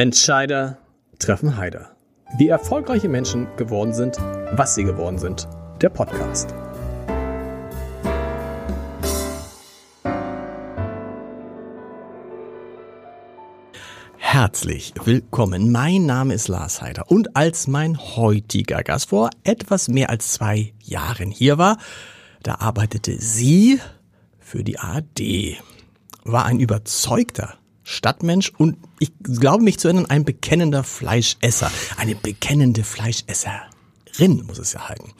Entscheider treffen Heider. Wie erfolgreiche Menschen geworden sind, was sie geworden sind. Der Podcast. Herzlich willkommen. Mein Name ist Lars Heider und als mein heutiger Gast vor etwas mehr als zwei Jahren hier war, da arbeitete sie für die AD, war ein überzeugter Stadtmensch und ich glaube mich zu erinnern, ein bekennender Fleischesser. Eine bekennende Fleischesserin muss es ja halten.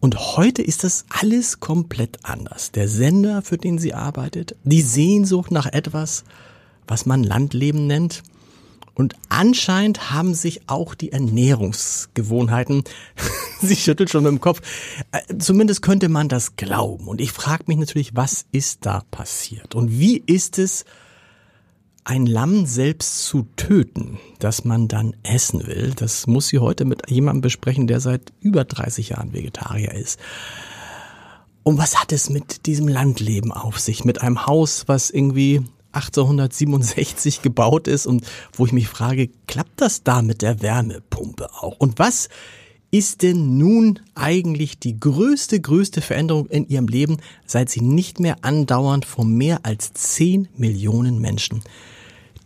Und heute ist das alles komplett anders. Der Sender, für den sie arbeitet, die Sehnsucht nach etwas, was man Landleben nennt. Und anscheinend haben sich auch die Ernährungsgewohnheiten, sie schüttelt schon mit dem Kopf, äh, zumindest könnte man das glauben. Und ich frage mich natürlich, was ist da passiert? Und wie ist es, ein Lamm selbst zu töten, das man dann essen will, das muss sie heute mit jemandem besprechen, der seit über 30 Jahren Vegetarier ist. Und was hat es mit diesem Landleben auf sich? Mit einem Haus, was irgendwie 1867 gebaut ist und wo ich mich frage, klappt das da mit der Wärmepumpe auch? Und was ist denn nun eigentlich die größte, größte Veränderung in ihrem Leben, seit sie nicht mehr andauernd vor mehr als 10 Millionen Menschen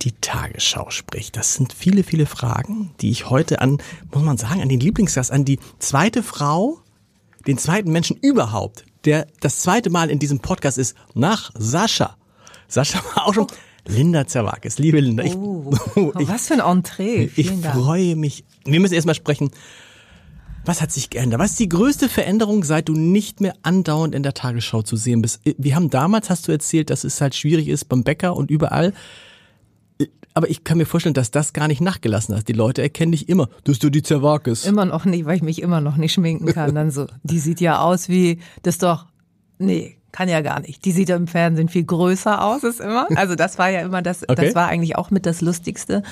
die Tagesschau spricht. Das sind viele, viele Fragen, die ich heute an, muss man sagen, an den Lieblingsgast, an die zweite Frau, den zweiten Menschen überhaupt, der das zweite Mal in diesem Podcast ist, nach Sascha. Sascha war auch schon. Linda Zerwakis, liebe Linda. Ich, oh, ich, was für ein Entree. ich freue mich. Wir müssen erstmal sprechen. Was hat sich geändert? Was ist die größte Veränderung, seit du nicht mehr andauernd in der Tagesschau zu sehen bist? Wir haben damals, hast du erzählt, dass es halt schwierig ist beim Bäcker und überall. Aber ich kann mir vorstellen, dass das gar nicht nachgelassen hat. Die Leute erkennen dich immer. Das ist du die Zerwakis. Immer noch nicht, weil ich mich immer noch nicht schminken kann. Dann so, die sieht ja aus wie, das doch, nee, kann ja gar nicht. Die sieht im Fernsehen viel größer aus, ist immer. Also das war ja immer das, okay. das war eigentlich auch mit das Lustigste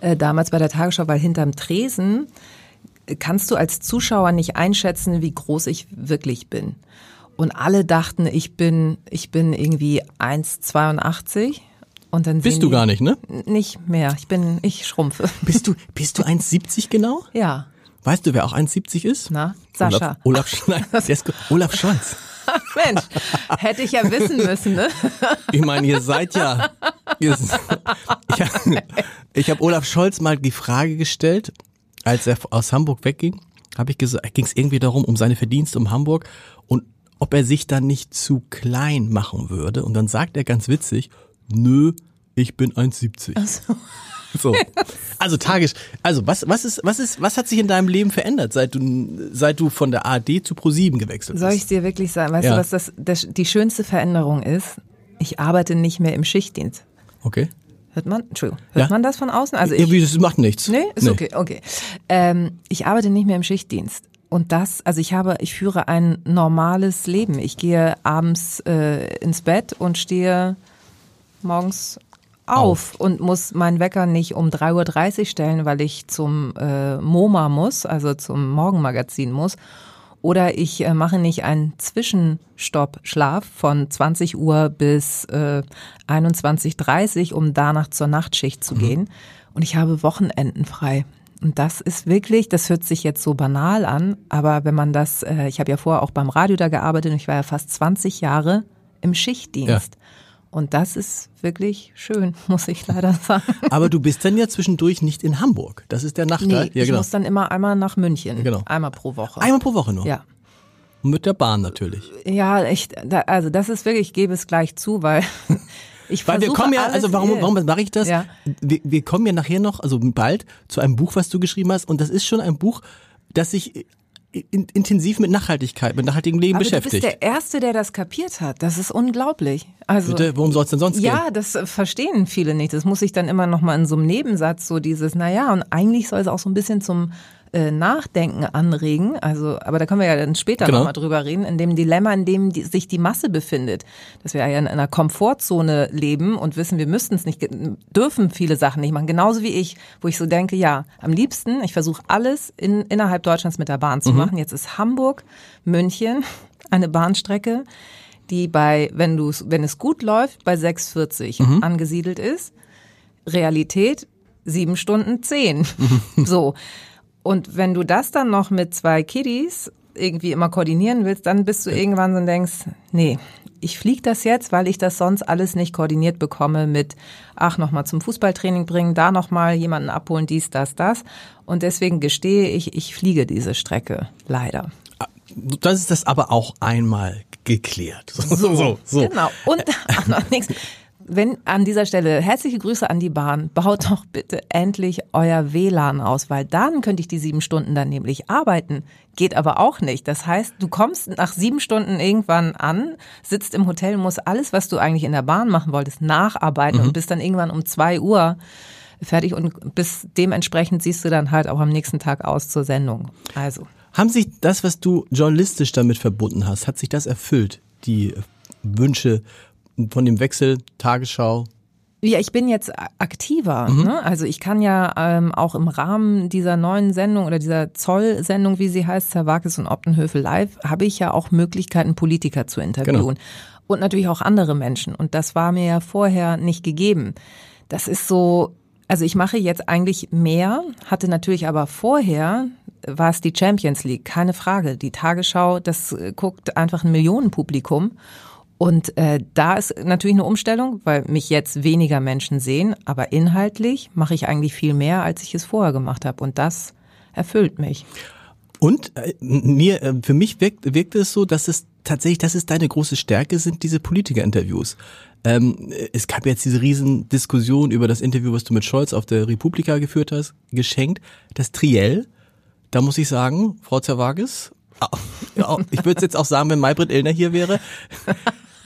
äh, damals bei der Tagesschau, weil hinterm Tresen kannst du als Zuschauer nicht einschätzen, wie groß ich wirklich bin. Und alle dachten, ich bin, ich bin irgendwie 1,82 und dann Bist du gar nicht, ne? Nicht mehr. Ich bin, ich schrumpfe. Bist du, bist du 1,70 genau? Ja. Weißt du, wer auch 1,70 ist? Na, Sascha. Olaf, Olaf, nein, der ist, Olaf Scholz. Mensch, hätte ich ja wissen müssen, ne? Ich meine, ihr seid ja. Ihr, ich ich habe Olaf Scholz mal die Frage gestellt, als er aus Hamburg wegging, habe ich gesagt, ging es irgendwie darum, um seine Verdienste um Hamburg und ob er sich dann nicht zu klein machen würde. Und dann sagt er ganz witzig, nö, ich bin 1,70. Ach so. So. Also tagisch. Also was was ist was ist was hat sich in deinem Leben verändert, seit du seit du von der ARD zu Pro7 gewechselt bist? Soll ich dir wirklich sagen, weißt ja. du, was das, das die schönste Veränderung ist? Ich arbeite nicht mehr im Schichtdienst. Okay. Hört man, Entschuldigung, hört ja? man das von außen? Also ich, das macht nichts. Nee, ist nee. okay, okay. Ähm, ich arbeite nicht mehr im Schichtdienst. Und das, also ich habe, ich führe ein normales Leben. Ich gehe abends äh, ins Bett und stehe morgens auf, auf, und muss meinen Wecker nicht um 3.30 Uhr stellen, weil ich zum äh, MoMA muss, also zum Morgenmagazin muss. Oder ich äh, mache nicht einen Zwischenstopp-Schlaf von 20 Uhr bis äh, 21.30 Uhr, um danach zur Nachtschicht zu mhm. gehen. Und ich habe Wochenenden frei. Und das ist wirklich, das hört sich jetzt so banal an, aber wenn man das, äh, ich habe ja vorher auch beim Radio da gearbeitet und ich war ja fast 20 Jahre im Schichtdienst. Ja. Und das ist wirklich schön, muss ich leider sagen. Aber du bist dann ja zwischendurch nicht in Hamburg. Das ist der Nachteil. Nee, ja, genau. Ich muss dann immer einmal nach München. Genau. Einmal pro Woche. Einmal pro Woche nur? Ja. Mit der Bahn natürlich. Ja, echt. also das ist wirklich, ich gebe es gleich zu, weil ich Weil wir kommen ja, also warum, warum mache ich das? Ja. Wir, wir kommen ja nachher noch, also bald, zu einem Buch, was du geschrieben hast. Und das ist schon ein Buch, das sich in, intensiv mit Nachhaltigkeit, mit nachhaltigem Leben Aber beschäftigt. Du bist der Erste, der das kapiert hat. Das ist unglaublich. Also, Bitte, worum soll es denn sonst gehen? Ja, das verstehen viele nicht. Das muss ich dann immer noch mal in so einem Nebensatz so dieses, naja, und eigentlich soll es auch so ein bisschen zum äh, Nachdenken anregen. Also, aber da können wir ja dann später genau. nochmal drüber reden, in dem Dilemma, in dem die, sich die Masse befindet. Dass wir ja in einer Komfortzone leben und wissen, wir müssten es nicht, dürfen viele Sachen nicht machen. Genauso wie ich, wo ich so denke, ja, am liebsten, ich versuche alles in, innerhalb Deutschlands mit der Bahn zu mhm. machen. Jetzt ist Hamburg, München, eine Bahnstrecke, die bei, wenn du wenn es gut läuft, bei 6,40 mhm. angesiedelt ist. Realität sieben Stunden zehn. so. Und wenn du das dann noch mit zwei Kiddies irgendwie immer koordinieren willst, dann bist du irgendwann so und denkst, nee, ich fliege das jetzt, weil ich das sonst alles nicht koordiniert bekomme mit, ach, nochmal zum Fußballtraining bringen, da nochmal jemanden abholen, dies, das, das. Und deswegen gestehe ich, ich fliege diese Strecke, leider. Das ist das aber auch einmal geklärt. So, so, so. so. Genau. Und ach, noch nichts wenn an dieser Stelle herzliche Grüße an die Bahn, baut doch bitte endlich euer WLAN aus, weil dann könnte ich die sieben Stunden dann nämlich arbeiten. Geht aber auch nicht. Das heißt, du kommst nach sieben Stunden irgendwann an, sitzt im Hotel, musst alles, was du eigentlich in der Bahn machen wolltest, nacharbeiten mhm. und bist dann irgendwann um zwei Uhr fertig und bis dementsprechend siehst du dann halt auch am nächsten Tag aus zur Sendung. Also. Haben sich das, was du journalistisch damit verbunden hast, hat sich das erfüllt? Die Wünsche von dem Wechsel Tagesschau? Ja, ich bin jetzt aktiver. Mhm. Ne? Also ich kann ja ähm, auch im Rahmen dieser neuen Sendung oder dieser Zoll-Sendung, wie sie heißt, Zerwakis und Optenhöfe live, habe ich ja auch Möglichkeiten, Politiker zu interviewen. Genau. Und natürlich auch andere Menschen. Und das war mir ja vorher nicht gegeben. Das ist so, also ich mache jetzt eigentlich mehr, hatte natürlich aber vorher war es die Champions League, keine Frage. Die Tagesschau, das äh, guckt einfach ein Millionenpublikum. Und äh, da ist natürlich eine Umstellung, weil mich jetzt weniger Menschen sehen, aber inhaltlich mache ich eigentlich viel mehr, als ich es vorher gemacht habe. Und das erfüllt mich. Und äh, mir, äh, für mich wirkt, wirkt es so, dass es tatsächlich, dass es deine große Stärke sind, diese Politikerinterviews. Ähm, es gab jetzt diese riesen Diskussion über das Interview, was du mit Scholz auf der Republika geführt hast, geschenkt. Das Triell, da muss ich sagen, Frau Zerwages, ich würde jetzt auch sagen, wenn Maybrit Illner hier wäre,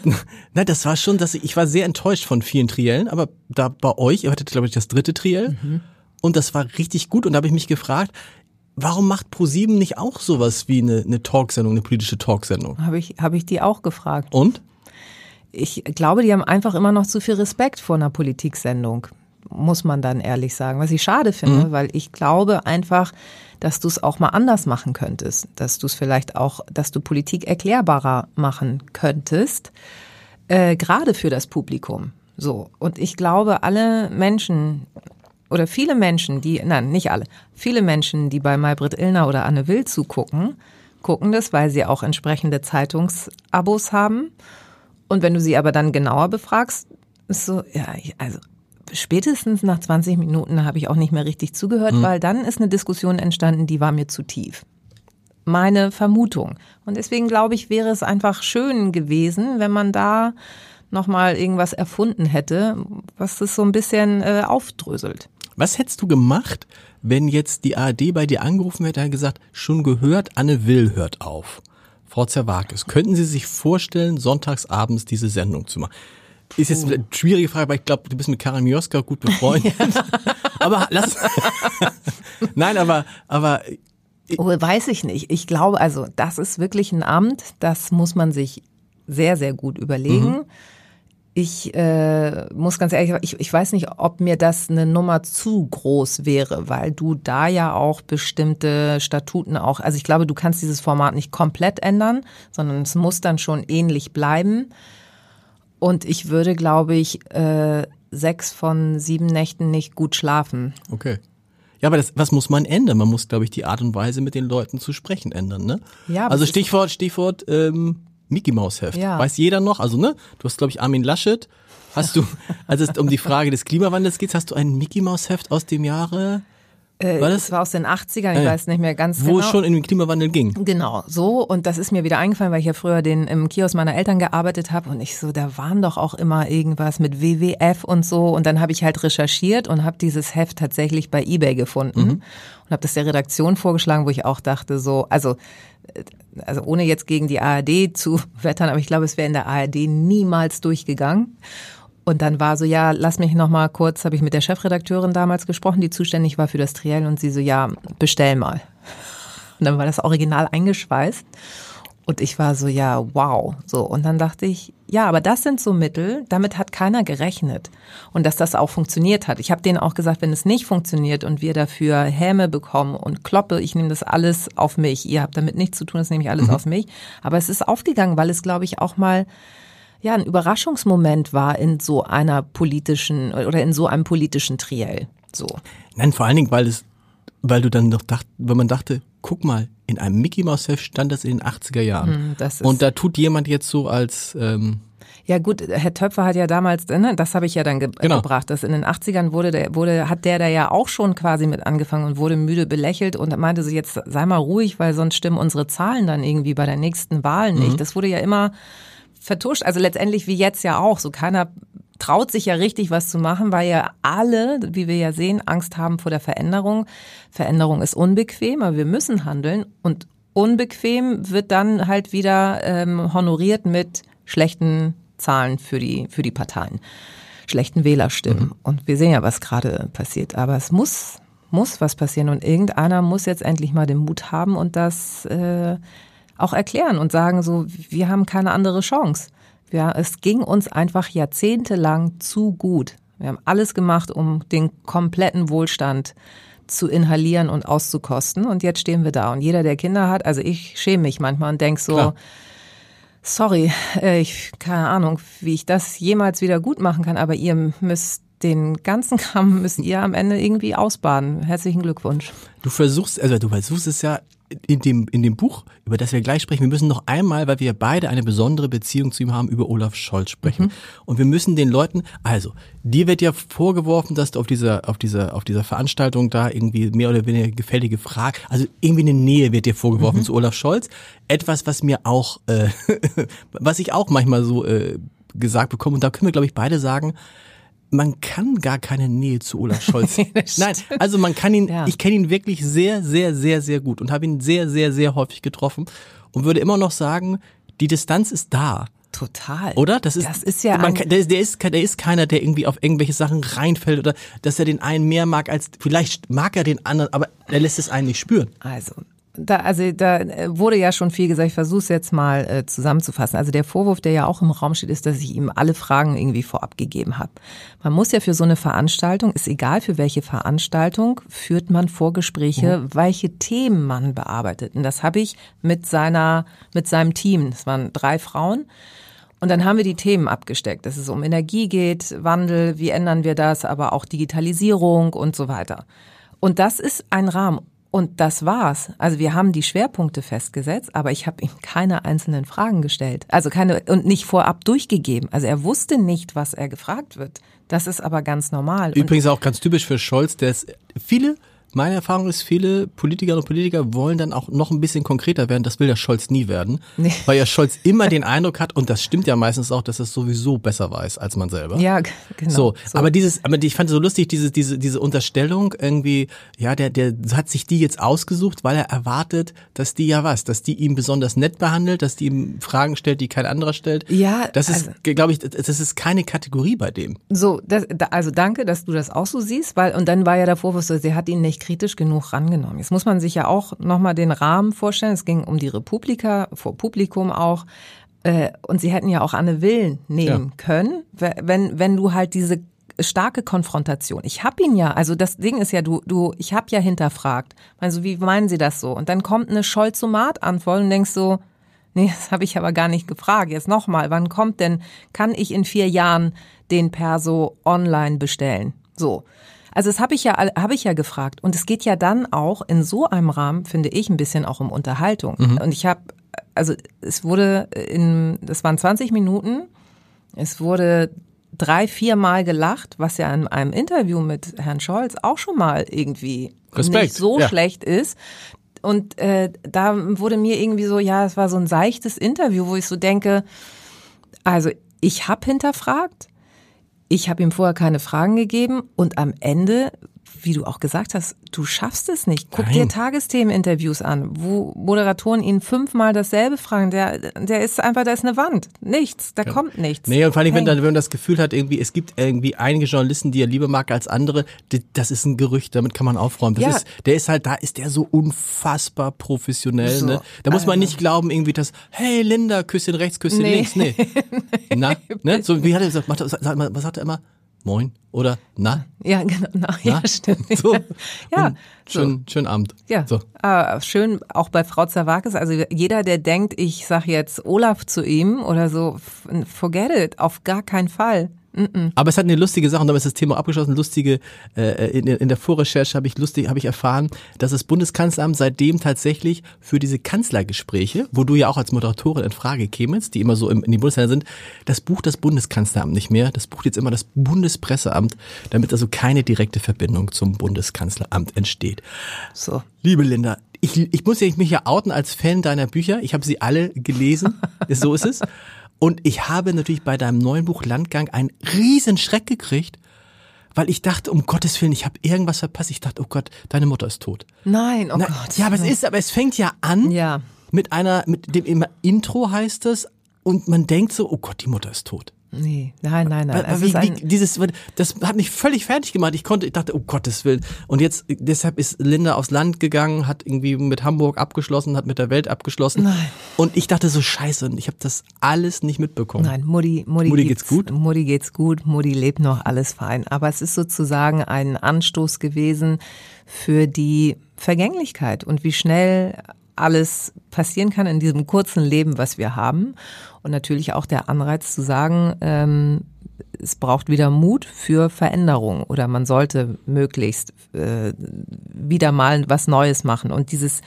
Na, das war schon, dass ich, ich war sehr enttäuscht von vielen Triellen, aber da bei euch, ihr hattet, glaube ich, das dritte Triell mhm. und das war richtig gut und da habe ich mich gefragt, warum macht ProSieben nicht auch sowas wie eine, eine Talksendung, eine politische Talksendung? Habe ich, hab ich die auch gefragt. Und? Ich glaube, die haben einfach immer noch zu viel Respekt vor einer Politiksendung muss man dann ehrlich sagen, was ich schade finde, mhm. weil ich glaube einfach, dass du es auch mal anders machen könntest, dass du es vielleicht auch, dass du Politik erklärbarer machen könntest, äh, gerade für das Publikum. So und ich glaube, alle Menschen oder viele Menschen, die, nein, nicht alle, viele Menschen, die bei Maybrit Illner oder Anne Will zugucken, gucken das, weil sie auch entsprechende Zeitungsabos haben. Und wenn du sie aber dann genauer befragst, ist so, ja, also spätestens nach 20 Minuten habe ich auch nicht mehr richtig zugehört, mhm. weil dann ist eine Diskussion entstanden, die war mir zu tief. Meine Vermutung. Und deswegen glaube ich, wäre es einfach schön gewesen, wenn man da nochmal irgendwas erfunden hätte, was das so ein bisschen äh, aufdröselt. Was hättest du gemacht, wenn jetzt die ARD bei dir angerufen hätte und gesagt, schon gehört, Anne Will hört auf? Frau Zerwakis, könnten Sie sich vorstellen, sonntagsabends diese Sendung zu machen? Ist jetzt eine schwierige Frage, weil ich glaube, du bist mit Karin Mioska gut befreundet. aber lass. Nein, aber, aber. Oh, weiß ich nicht. Ich glaube, also, das ist wirklich ein Amt, das muss man sich sehr, sehr gut überlegen. Mhm. Ich äh, muss ganz ehrlich, ich, ich weiß nicht, ob mir das eine Nummer zu groß wäre, weil du da ja auch bestimmte Statuten auch, also ich glaube, du kannst dieses Format nicht komplett ändern, sondern es muss dann schon ähnlich bleiben. Und ich würde, glaube ich, äh, sechs von sieben Nächten nicht gut schlafen. Okay. Ja, aber das, was muss man ändern? Man muss, glaube ich, die Art und Weise, mit den Leuten zu sprechen, ändern, ne? Ja. Also Stichwort, Stichwort ähm, Mickey Maus Heft. Ja. Weiß jeder noch? Also ne? Du hast, glaube ich, Armin Laschet. Hast du, als es um die Frage des Klimawandels geht, hast du ein Mickey Maus Heft aus dem Jahre äh, war das? das war aus den 80ern, ich äh, weiß nicht mehr ganz wo genau. Wo es schon in den Klimawandel ging. Genau, so. Und das ist mir wieder eingefallen, weil ich ja früher den, im Kiosk meiner Eltern gearbeitet habe. Und ich so, da waren doch auch immer irgendwas mit WWF und so. Und dann habe ich halt recherchiert und habe dieses Heft tatsächlich bei Ebay gefunden. Mhm. Und habe das der Redaktion vorgeschlagen, wo ich auch dachte, so, also äh, also ohne jetzt gegen die ARD zu wettern, aber ich glaube, es wäre in der ARD niemals durchgegangen. Und dann war so, ja, lass mich noch mal kurz, habe ich mit der Chefredakteurin damals gesprochen, die zuständig war für das Triell und sie so, ja, bestell mal. Und dann war das Original eingeschweißt. Und ich war so, ja, wow. So. Und dann dachte ich, ja, aber das sind so Mittel, damit hat keiner gerechnet. Und dass das auch funktioniert hat. Ich habe denen auch gesagt, wenn es nicht funktioniert und wir dafür Häme bekommen und Kloppe, ich nehme das alles auf mich. Ihr habt damit nichts zu tun, das nehme ich alles mhm. auf mich. Aber es ist aufgegangen, weil es, glaube ich, auch mal ja ein Überraschungsmoment war in so einer politischen oder in so einem politischen Triell. So. Nein, vor allen Dingen, weil es, weil du dann noch dacht, wenn man dachte, guck mal, in einem Mickey Mouse Heft stand das in den 80er Jahren. Hm, Und da tut jemand jetzt so als, ähm, Ja gut, Herr Töpfer hat ja damals, ne, das habe ich ja dann ge Genau. gebracht, dass in den 80ern wurde, der, wurde, hat der da ja auch schon quasi mit angefangen und wurde müde belächelt und meinte so, jetzt sei mal ruhig, weil sonst stimmen unsere Zahlen dann irgendwie bei der nächsten Wahl nicht. Mhm. Das wurde ja immer vertuscht, also letztendlich wie jetzt ja auch, so keiner traut sich ja richtig was zu machen, weil ja alle, wie wir ja sehen, Angst haben vor der Veränderung. Veränderung ist unbequem, aber wir müssen handeln und unbequem wird dann halt wieder ähm, honoriert mit schlechten Zahlen für die, für die Parteien, schlechten Wählerstimmen. Und wir sehen ja, was gerade passiert. Aber es muss, muss was passieren und irgendeiner muss jetzt endlich mal den Mut haben und das äh, auch erklären und sagen so, wir haben keine andere Chance. Ja, es ging uns einfach jahrzehntelang zu gut. Wir haben alles gemacht, um den kompletten Wohlstand zu inhalieren und auszukosten. Und jetzt stehen wir da. Und jeder, der Kinder hat, also ich schäme mich manchmal und denk so, Klar. sorry, äh, ich keine Ahnung, wie ich das jemals wieder gut machen kann, aber ihr müsst den ganzen Kram müsst ihr am Ende irgendwie ausbaden. Herzlichen Glückwunsch. du versuchst, also du versuchst es ja in dem, in dem Buch, über das wir gleich sprechen, wir müssen noch einmal, weil wir beide eine besondere Beziehung zu ihm haben, über Olaf Scholz sprechen. Und wir müssen den Leuten, also, dir wird ja vorgeworfen, dass du auf dieser, auf dieser, auf dieser Veranstaltung da irgendwie mehr oder weniger gefällige Frage, also irgendwie eine Nähe wird dir vorgeworfen zu Olaf Scholz. Etwas, was mir auch, äh, was ich auch manchmal so äh, gesagt bekomme, und da können wir, glaube ich, beide sagen, man kann gar keine Nähe zu Olaf Scholz. Nein, also man kann ihn, Ja. ich kenne ihn wirklich sehr, sehr, sehr, sehr gut und habe ihn sehr, sehr, sehr häufig getroffen und würde immer noch sagen, die Distanz ist da. Total. Oder? Das ist, das ist ja man, der, ist- der, ist, der ist keiner, der irgendwie auf irgendwelche Sachen reinfällt oder dass er den einen mehr mag als, vielleicht mag er den anderen, aber er lässt es einen nicht spüren. Also, da, also da äh, wurde ja schon viel gesagt, ich versuche es jetzt mal äh, zusammenzufassen. Also der Vorwurf, der ja auch im Raum steht, ist, dass ich ihm alle Fragen irgendwie vorab gegeben habe. Man muss ja für so eine Veranstaltung, ist egal für welche Veranstaltung, führt man Vorgespräche, welche Themen man bearbeitet. Und das habe ich mit seiner, mit seinem Team, das waren drei Frauen, und dann haben wir die Themen abgesteckt, dass es um Energie geht, Wandel, wie ändern wir das, aber auch Digitalisierung und so weiter. Und das ist ein Rahmen. Und das war's. Also wir haben die Schwerpunkte festgesetzt, aber ich habe ihm keine einzelnen Fragen gestellt. Also keine und nicht vorab durchgegeben. Also er wusste nicht, was er gefragt wird. Das ist aber ganz normal. Und Übrigens auch ganz typisch für Scholz, der ist, viele, meine Erfahrung ist, viele Politikerinnen und Politiker wollen dann auch noch ein bisschen konkreter werden. Das will der Scholz nie werden. Nee. Weil ja Scholz immer den Eindruck hat, und das stimmt ja meistens auch, dass er es sowieso besser weiß als man selber. ja, genau. So, aber dieses, aber ich fand es so lustig, diese, diese, diese Unterstellung irgendwie, ja, der, der hat sich die jetzt ausgesucht, weil er erwartet, dass die ja was, dass die ihn besonders nett behandelt, dass die ihm Fragen stellt, die kein anderer stellt. Ja, Das ist, also- glaube ich, das ist keine Kategorie bei dem. So, das, da, also danke, dass du das auch so siehst, weil und dann war ja der Vorwurf, so, sie hat ihn nicht kritisch genug rangenommen. Jetzt muss man sich ja auch nochmal den Rahmen vorstellen. Es ging um die Republika, vor Publikum auch. Äh, und sie hätten ja auch Anne Will nehmen Ja. können, we- wenn, wenn du halt diese starke Konfrontation. Ich hab ihn ja, also das Ding ist ja, du, du, ich hab ja hinterfragt. Also wie meinen Sie das so? Und dann kommt eine Scholzomat-Antwort und denkst so, Nee, das habe ich aber gar nicht gefragt. Jetzt nochmal, wann kommt denn, kann ich in vier Jahren den Perso online bestellen? So. Also das habe ich ja habe ich ja gefragt. Und es geht ja dann auch in so einem Rahmen finde ich ein bisschen auch um Unterhaltung. Und ich habe also es wurde in das waren 20 Minuten. Es wurde drei vier Mal gelacht was ja in einem Interview mit Herrn Scholz auch schon mal irgendwie Respekt, nicht so ja. schlecht ist. Und äh, da wurde mir irgendwie so, ja, es war so ein seichtes Interview, wo ich so denke, also ich habe hinterfragt, ich habe ihm vorher keine Fragen gegeben und am Ende, wie du auch gesagt hast, du schaffst es nicht. Guck dir Nein. Tagesthemeninterviews an, wo Moderatoren ihn fünfmal dasselbe fragen. Der, der ist einfach, da ist eine Wand. Nichts, da kommt nichts. Nee, und vor allem, wenn, dann, wenn man das Gefühl hat, irgendwie, es gibt irgendwie einige Journalisten, die er lieber mag als andere, das ist ein Gerücht, damit kann man aufräumen. Das Ja. ist, der ist halt, da ist der so unfassbar professionell, So, ne? Da muss man also. nicht glauben, irgendwie, dass, hey Linda, Küsschen rechts, Küsschen Nee. links, nee. Na, ne? So, wie hat er gesagt, was sagt er immer? Moin oder na? Ja, genau. Na, ja, Na? stimmt. So. Ja, Und schön, schönen Abend. Ja, So. ah, schön auch bei Frau Zawakis. Also jeder, der denkt, ich sag jetzt Olaf zu ihm oder so, forget it, auf gar keinen Fall. Aber es hat eine lustige Sache, und damit ist das Thema abgeschlossen, lustige, äh, in, in der Vorrecherche habe ich lustig, habe ich erfahren, dass das Bundeskanzleramt seitdem tatsächlich für diese Kanzlergespräche, wo du ja auch als Moderatorin in Frage kämst, die immer so im, in die Bundesländer sind, das Buch das Bundeskanzleramt nicht mehr, das bucht jetzt immer das Bundespresseamt, damit also keine direkte Verbindung zum Bundeskanzleramt entsteht. So. Liebe Linda, ich, ich muss ja mich ja outen als Fan deiner Bücher. Ich habe sie alle gelesen. so ist es. Und ich habe natürlich bei deinem neuen Buch Landgang einen riesen Schreck gekriegt, weil ich dachte, um Gottes Willen, ich habe irgendwas verpasst. Ich dachte, oh Gott, deine Mutter ist tot. Nein, oh Na, Gott. Ja, aber es ist, aber es fängt ja an Ja. mit einer, mit dem immer Intro heißt es und man denkt so, oh Gott, die Mutter ist tot. Nee, nein, nein, nein. Es wie, wie, dieses, das hat mich völlig fertig gemacht. Ich konnte, ich dachte, oh Gottes Willen. Und jetzt, deshalb ist Linda aufs Land gegangen, hat irgendwie mit Hamburg abgeschlossen, hat mit der Welt abgeschlossen. Nein. Und ich dachte so, scheiße, und ich habe das alles nicht mitbekommen. Nein, Mutti, Mutti, Mutti geht's gut? Mutti geht's gut, Mutti lebt noch, alles fein. Aber es ist sozusagen ein Anstoß gewesen für die Vergänglichkeit und wie schnell alles passieren kann in diesem kurzen Leben, was wir haben. Und natürlich auch der Anreiz zu sagen, ähm, es braucht wieder Mut für Veränderung oder man sollte möglichst äh, wieder mal was Neues machen. Und dieses,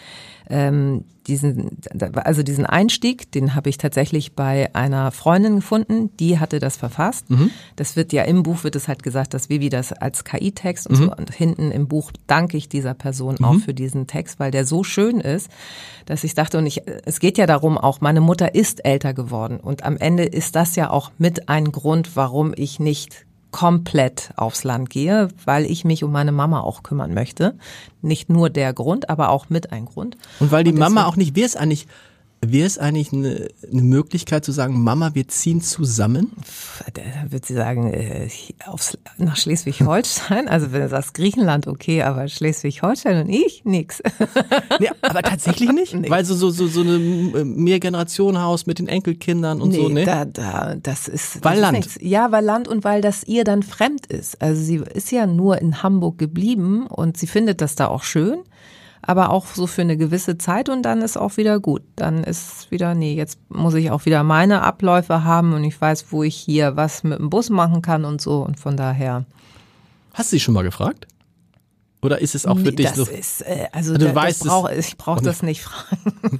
ähm, diesen, also diesen Einstieg, den habe ich tatsächlich bei einer Freundin gefunden, die hatte das verfasst. Das wird ja im Buch wird es halt gesagt, dass Vivi das als KI-Text und so und hinten im Buch danke ich dieser Person auch für diesen Text, weil der so schön ist, dass ich dachte und ich, es geht ja darum auch, meine Mutter ist älter geworden. Und am Ende ist das ja auch mit ein Grund, warum ich nicht komplett aufs Land gehe, weil ich mich um meine Mama auch kümmern möchte. Nicht nur der Grund, aber auch mit ein Grund. Und weil die Mama auch nicht, wäre es eigentlich, wäre es eigentlich eine, eine Möglichkeit zu sagen, Mama, wir ziehen zusammen? Da wird sie sagen, äh, aufs, nach Schleswig-Holstein, also wenn du sagst Griechenland, okay, aber Schleswig-Holstein und ich, nix. Nee, aber tatsächlich nicht? Nee. Weil so, so, so, so eine Mehrgenerationenhaus mit den Enkelkindern und so, ne? da, da, das ist. Weil das Land. Ist nichts. ja, weil Land und weil das ihr dann fremd ist. Also sie ist ja nur in Hamburg geblieben und sie findet das da auch schön, aber auch so für eine gewisse Zeit und dann ist auch wieder gut. Dann ist wieder, nee, jetzt muss ich auch wieder meine Abläufe haben und ich weiß, wo ich hier was mit dem Bus machen kann und so und von daher. Hast du sie schon mal gefragt? Oder ist es auch für Nee, dich das so? ist, äh, also Du da, weißt das es brauch, ich brauche auch das nicht fragen.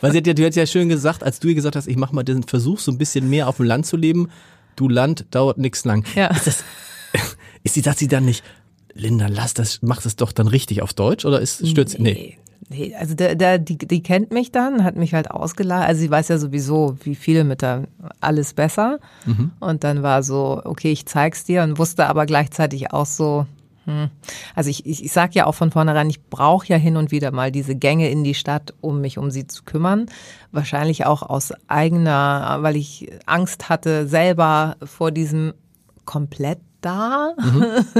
Weil sie hat ja, du hast ja schön gesagt, als du ihr gesagt hast, ich mache mal diesen Versuch, so ein bisschen mehr auf dem Land zu leben. Du Land dauert nix lang. Ja. Ist das, ist sie, sagt sie dann nicht, Linda, lass das, mach das doch dann richtig auf Deutsch oder ist, stört sie, nee. Nee, also der, der, die, die kennt mich dann, hat mich halt ausgeladen. Also sie weiß ja sowieso, wie viele mit der alles besser. Mhm. Und dann war so, okay, ich zeig's dir und wusste aber gleichzeitig auch so, hm. also ich, ich, ich sag ja auch von vornherein, ich brauche ja hin und wieder mal diese Gänge in die Stadt, um mich um sie zu kümmern. Wahrscheinlich auch aus eigener, weil ich Angst hatte selber vor diesem komplett da,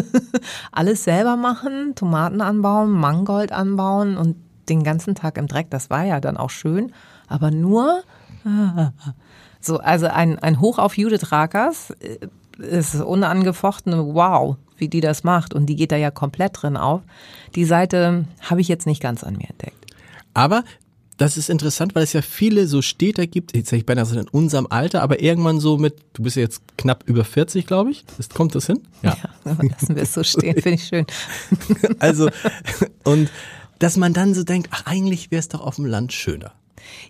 alles selber machen, Tomaten anbauen, Mangold anbauen und den ganzen Tag im Dreck. Das war ja dann auch schön, aber nur so, also ein, ein Hoch auf Judith Rakers äh, ist unangefochten, wow, wie die das macht und die geht da ja komplett drin auf. Die Seite habe ich jetzt nicht ganz an mir entdeckt. Aber das ist interessant, weil es ja viele so Städter gibt, jetzt sag ich beinahe so in unserem Alter, aber irgendwann so mit, du bist ja jetzt knapp über 40, glaube ich. Das, kommt das hin? Ja. Lassen wir es so stehen, finde ich schön. Also, und dass man dann so denkt, ach, eigentlich wäre es doch auf dem Land schöner.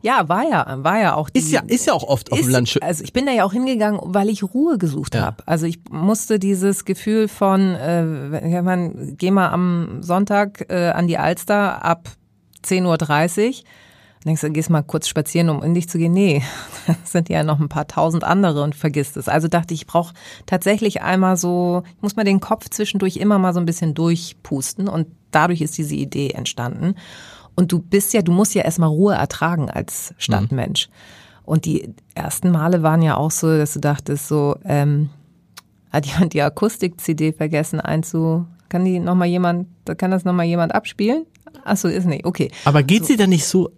Ja, war ja, war ja auch die, Ist ja, ist ja auch oft auf dem ist, Land schön. Also ich bin da ja auch hingegangen, weil ich Ruhe gesucht Ja. habe. Also ich musste dieses Gefühl von, äh, wenn- ja, man, geh mal am Sonntag äh, an die Alster ab 10.30 Uhr. Denkst du, gehst mal kurz spazieren, um in dich zu gehen. Nee, das sind ja noch ein paar tausend andere und vergisst es. Also dachte ich, ich brauche tatsächlich einmal so, ich muss mal den Kopf zwischendurch immer mal so ein bisschen durchpusten und dadurch ist diese Idee entstanden. Und du bist ja, du musst ja erstmal Ruhe ertragen als Stadtmensch. Und die ersten Male waren ja auch so, dass du dachtest so, ähm, hat jemand die Akustik-CD vergessen einzu, kann die noch mal jemand, kann das noch mal jemand abspielen? Ach so, ist nicht, okay. Aber geht sie dann nicht so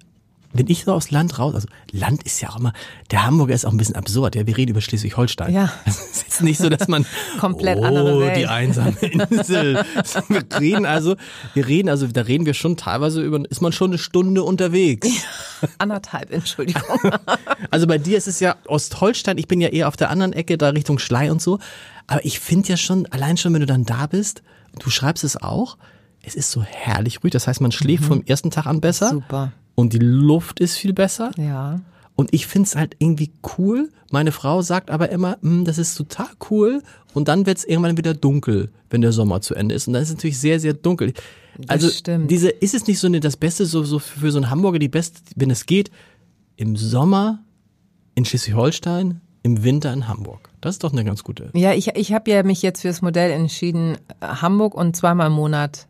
wenn ich so aufs Land raus, also Land ist ja auch immer, der Hamburger ist auch ein bisschen absurd, ja, wir reden über Schleswig-Holstein. Ja. Es ist nicht so, dass man Komplett oh, andere Welt. die einsame Insel. wir reden also, wir reden also, da reden wir schon teilweise über, ist man schon eine Stunde unterwegs. Anderthalb, Entschuldigung. Also bei dir ist es ja Ostholstein, ich bin ja eher auf der anderen Ecke, da Richtung Schlei und so. Aber ich finde ja schon, allein schon, wenn du dann da bist, du schreibst es auch, es ist so herrlich ruhig. Das heißt, man schläft vom ersten Tag an besser. Super. Und die Luft ist viel besser. Ja. Und ich find's halt irgendwie cool. Meine Frau sagt aber immer, "Mm, das ist total cool. Und dann wird's irgendwann wieder dunkel, wenn der Sommer zu Ende ist. Und dann ist es natürlich sehr, sehr dunkel. Also stimmt. diese, ist es nicht so eine, das Beste, so, so für so einen Hamburger die Beste, wenn es geht, im Sommer in Schleswig-Holstein, im Winter in Hamburg. Das ist doch eine ganz gute. Ja, ich, ich habe ja mich jetzt fürs Modell entschieden, Hamburg und zweimal im Monat,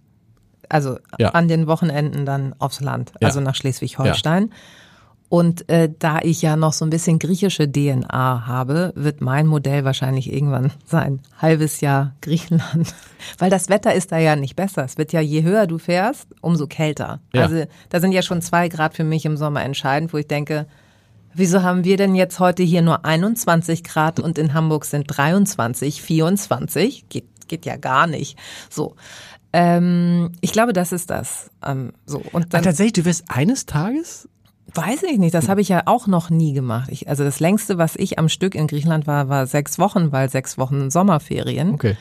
also Ja. an den Wochenenden dann aufs Land, Ja. also nach Schleswig-Holstein. Und äh, da ich ja noch so ein bisschen griechische DNA habe, wird mein Modell wahrscheinlich irgendwann sein halbes Jahr Griechenland. Weil das Wetter ist da ja nicht besser. Es wird ja, je höher du fährst, umso kälter. Ja. Also da sind ja schon zwei Grad für mich im Sommer entscheidend, wo ich denke, Wieso haben wir denn jetzt heute hier nur 21 Grad und in Hamburg sind 23, 24? Geht, geht ja gar nicht. So. Ähm, ich glaube, das ist das. Ähm, so. Und Ah, dann tatsächlich, du wirst eines Tages? weiß ich nicht, das habe ich ja auch noch nie gemacht. Ich, also das längste, was ich am Stück in Griechenland war, war sechs Wochen, weil sechs Wochen Sommerferien. Okay.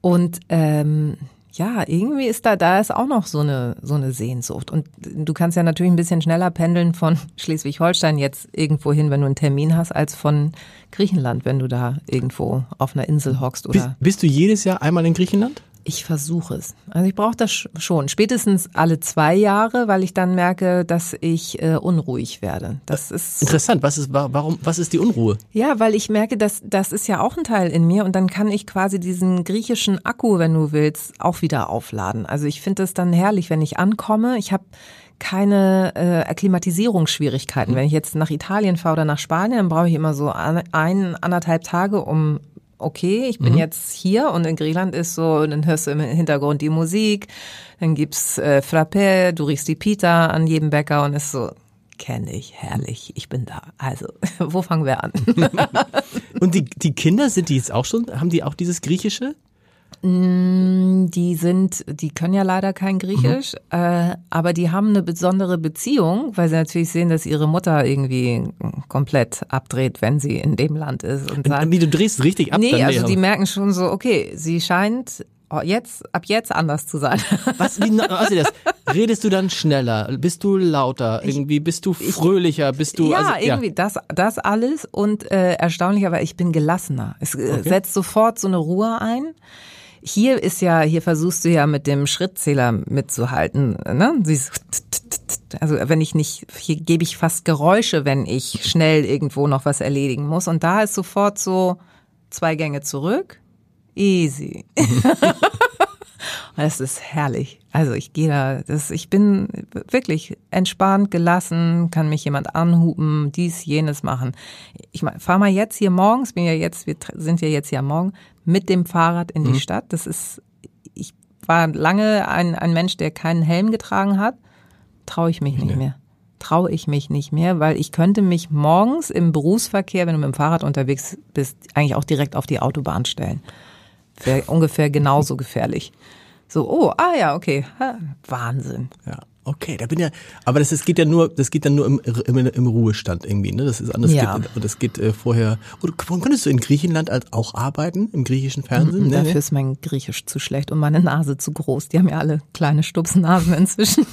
Und ähm, ja, irgendwie ist da, da ist auch noch so eine, so eine Sehnsucht. Und du kannst ja natürlich ein bisschen schneller pendeln von Schleswig-Holstein jetzt irgendwo hin, wenn du einen Termin hast, als von Griechenland, wenn du da irgendwo auf einer Insel hockst Bist, oder. bist du jedes Jahr einmal in Griechenland? Ich versuche es. Also ich brauche das sch- schon. Spätestens alle zwei Jahre, weil ich dann merke, dass ich äh, unruhig werde. Das ist Interessant. Was ist, wa- warum, was ist die Unruhe? Ja, weil ich merke, dass das ist ja auch ein Teil in mir und dann kann ich quasi diesen griechischen Akku, wenn du willst, auch wieder aufladen. Also ich finde es dann herrlich, wenn ich ankomme. Ich habe keine äh, Akklimatisierungsschwierigkeiten. Wenn ich jetzt nach Italien fahre oder nach Spanien, dann brauche ich immer so ein, anderthalb Tage, um okay, ich bin jetzt hier und in Griechenland ist so, und dann hörst du im Hintergrund die Musik, dann gibt's äh, Frappé, du riechst die Pita an jedem Bäcker und ist so, kenne ich, herrlich, ich bin da. Also, wo fangen wir an? Und die, die Kinder, sind die jetzt auch schon, haben die auch dieses Griechische? Die sind, die können ja leider kein Griechisch, äh, aber die haben eine besondere Beziehung, weil sie natürlich sehen, dass ihre Mutter irgendwie komplett abdreht, wenn sie in dem Land ist und sagt, Wie du drehst richtig ab. nee, also die merken schon so, okay, sie scheint oh, jetzt, ab jetzt anders zu sein. Was, wie also das? Redest du dann schneller? Bist du lauter? Irgendwie bist du fröhlicher? Bist du, ja, also, irgendwie das, das alles und äh, erstaunlich, aber ich bin gelassener. Es äh, setzt sofort so eine Ruhe ein. Hier ist ja, hier versuchst du ja mit dem Schrittzähler mitzuhalten. Ne? Also wenn ich nicht, hier gebe ich fast Geräusche, wenn ich schnell irgendwo noch was erledigen muss. Und da ist sofort so zwei Gänge zurück. Easy. Das ist herrlich. Also ich gehe da, das, ich bin wirklich entspannt, gelassen, kann mich jemand anhupen, dies, jenes machen. Ich fahre mal jetzt hier morgens, bin ja jetzt, wir sind ja jetzt hier am Morgen, mit dem Fahrrad in die Stadt. Das ist, ich war lange ein, ein Mensch, der keinen Helm getragen hat. Traue ich mich nicht mehr. Traue ich mich nicht mehr, weil ich könnte mich morgens im Berufsverkehr, wenn du mit dem Fahrrad unterwegs bist, eigentlich auch direkt auf die Autobahn stellen. Wäre ungefähr genauso gefährlich. So, oh, ah ja, okay. Ha, Wahnsinn. ja. Okay, da bin ja, aber das, das geht ja nur, das geht dann nur im, im, im Ruhestand irgendwie, ne? Das ist anders. Ja. Geht, und das geht äh, vorher. Oder könntest du in Griechenland als auch arbeiten im griechischen Fernsehen? Nee, Dafür nee? ist mein Griechisch zu schlecht und meine Nase zu groß. Die haben ja alle kleine Stupsnasen inzwischen.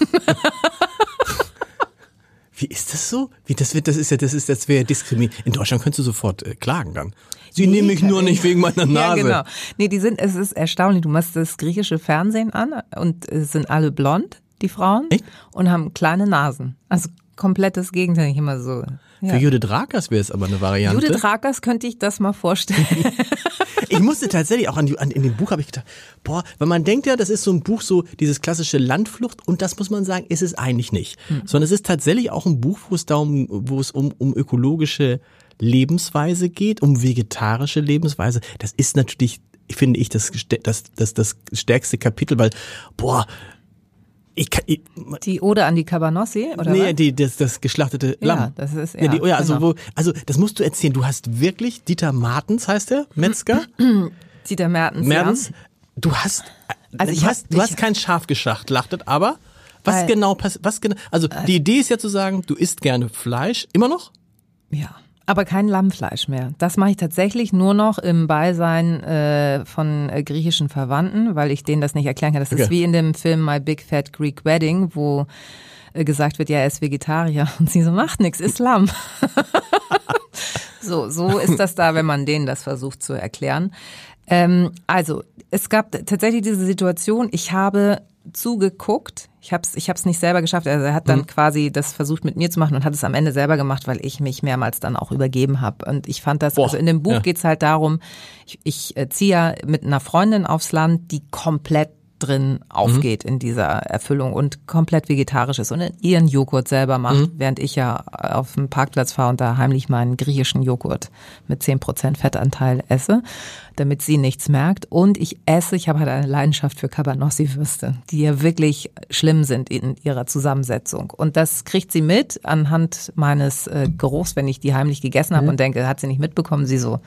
Wie ist das so? Wie das wird, das ist ja, das ist, das wäre diskriminiert. In Deutschland könntest du sofort äh, klagen dann. Sie nehmen mich nur ich. nicht wegen meiner Nase. Ja, genau. Nee, die sind, es ist erstaunlich. Du machst das griechische Fernsehen an und es sind alle blond, die Frauen, Echt? und haben kleine Nasen. Also komplettes Gegenteil. Ich immer so. Ja. Für Judith Rakers wäre es aber eine Variante. Judith Rakers könnte ich das mal vorstellen. Ich musste tatsächlich auch an, die, an in dem Buch habe ich gedacht, boah, weil man denkt ja, das ist so ein Buch so dieses klassische Landflucht und das muss man sagen, ist es eigentlich nicht, sondern es ist tatsächlich auch ein Buch, wo es darum, wo es um um ökologische Lebensweise geht, um vegetarische Lebensweise. Das ist natürlich, finde ich, das das das das stärkste Kapitel, weil boah Ich kann, ich, Die Ode an die Cabanossi, oder nee, was? die, das, das geschlachtete Lamm. Ja, das ist, Ja, ja, die, ja also, genau. wo, also das musst du erzählen. Du hast wirklich Dieter Martens heißt der Metzger Dieter Mertens, Mertens. ja. Du hast, Also du ich hab- hast, du hast kein Schaf geschlachtet, aber was Weil- genau passiert? Was genau? Also die Idee ist ja zu sagen, du isst gerne Fleisch, immer noch. Ja, aber kein Lammfleisch mehr. Das mache ich tatsächlich nur noch im Beisein äh, von äh, griechischen Verwandten, weil ich denen das nicht erklären kann. Das Okay. ist wie in dem Film My Big Fat Greek Wedding, wo äh, gesagt wird, ja, er ist Vegetarier. Und sie so, macht nix, ist Lamm. so, so ist das da, wenn man denen das versucht zu erklären. Ähm, also, es gab tatsächlich diese Situation, ich habe zugeguckt, ich habe es ich hab's nicht selber geschafft, also er hat dann quasi das versucht mit mir zu machen und hat es am Ende selber gemacht, weil ich mich mehrmals dann auch übergeben habe. Und ich fand das, Boah, also in dem Buch ja. geht's halt darum, ich, ich äh, ziehe ja mit einer Freundin aufs Land, die komplett drin aufgeht in dieser Erfüllung und komplett vegetarisch ist und ihren Joghurt selber macht, während ich ja auf dem Parkplatz fahre und da heimlich meinen griechischen Joghurt mit 10% Fettanteil esse, damit sie nichts merkt. Und ich esse, ich habe halt eine Leidenschaft für Cabanossi-Würste, die ja wirklich schlimm sind in ihrer Zusammensetzung. Und das kriegt sie mit anhand meines äh, Geruchs, wenn ich die heimlich gegessen habe und denke, hat sie nicht mitbekommen, sie so,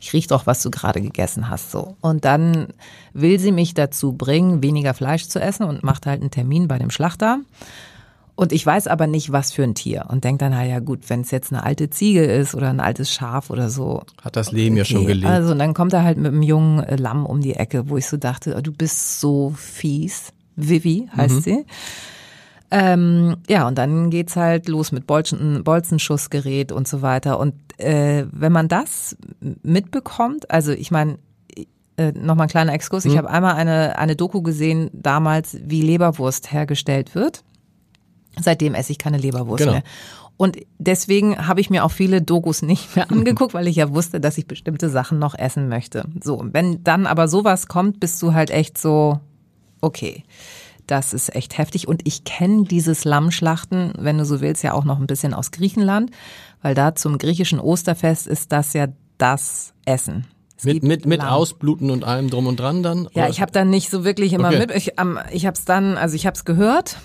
ich riech doch, was du gerade gegessen hast, so. Und dann will sie mich dazu bringen, weniger Fleisch zu essen und macht halt einen Termin bei dem Schlachter. Und ich weiß aber nicht, was für ein Tier. Und denke dann, na ja gut, wenn es jetzt eine alte Ziege ist oder ein altes Schaf oder so. Hat das Leben ja schon okay. gelebt. Also und dann kommt er halt mit einem jungen Lamm um die Ecke, wo ich so dachte, oh, du bist so fies. Vivi heißt sie. Ähm, ja, und dann geht's halt los mit Bolzen, Bolzenschussgerät und so weiter. Und äh, wenn man das mitbekommt, also ich meine, äh, nochmal ein kleiner Exkurs, ich habe einmal eine, eine Doku gesehen, damals, wie Leberwurst hergestellt wird. Seitdem esse ich keine Leberwurst Genau. mehr. Und deswegen habe ich mir auch viele Dokus nicht mehr angeguckt, weil ich ja wusste, dass ich bestimmte Sachen noch essen möchte. So, wenn dann aber sowas kommt, bist du halt echt so, okay, das ist echt heftig. Und ich kenne dieses Lammschlachten, wenn du so willst, ja auch noch ein bisschen aus Griechenland, weil da zum griechischen Osterfest ist das ja das Essen. Es mit mit, mit Lamm. Ausbluten und allem drum und dran dann? Ja, Oder? ich habe dann nicht so wirklich immer Okay. mit. Ich, am- ich habe es dann, also ich habe es gehört,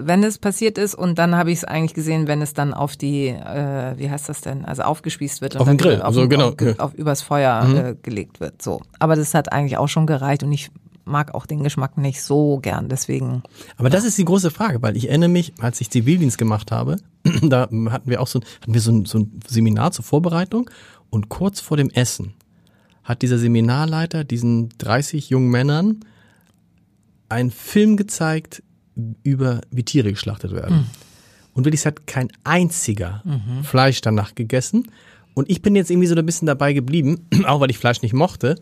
wenn es passiert ist, und dann habe ich es eigentlich gesehen, wenn es dann auf die, äh, wie heißt das denn, also aufgespießt wird und Auf den Grill, also den- genau, auf, auf übers Feuer äh, gelegt wird. So, aber das hat eigentlich auch schon gereicht und ich mag auch den Geschmack nicht so gern, deswegen. Aber das ist die große Frage, weil ich erinnere mich, als ich Zivildienst gemacht habe, da hatten wir auch so ein, hatten wir so ein, so ein Seminar zur Vorbereitung und kurz vor dem Essen hat dieser Seminarleiter diesen 30 jungen Männern einen Film gezeigt über wie Tiere geschlachtet werden. Und wirklich hat kein einziger Fleisch danach gegessen. Und ich bin jetzt irgendwie so ein bisschen dabei geblieben, auch weil ich Fleisch nicht mochte.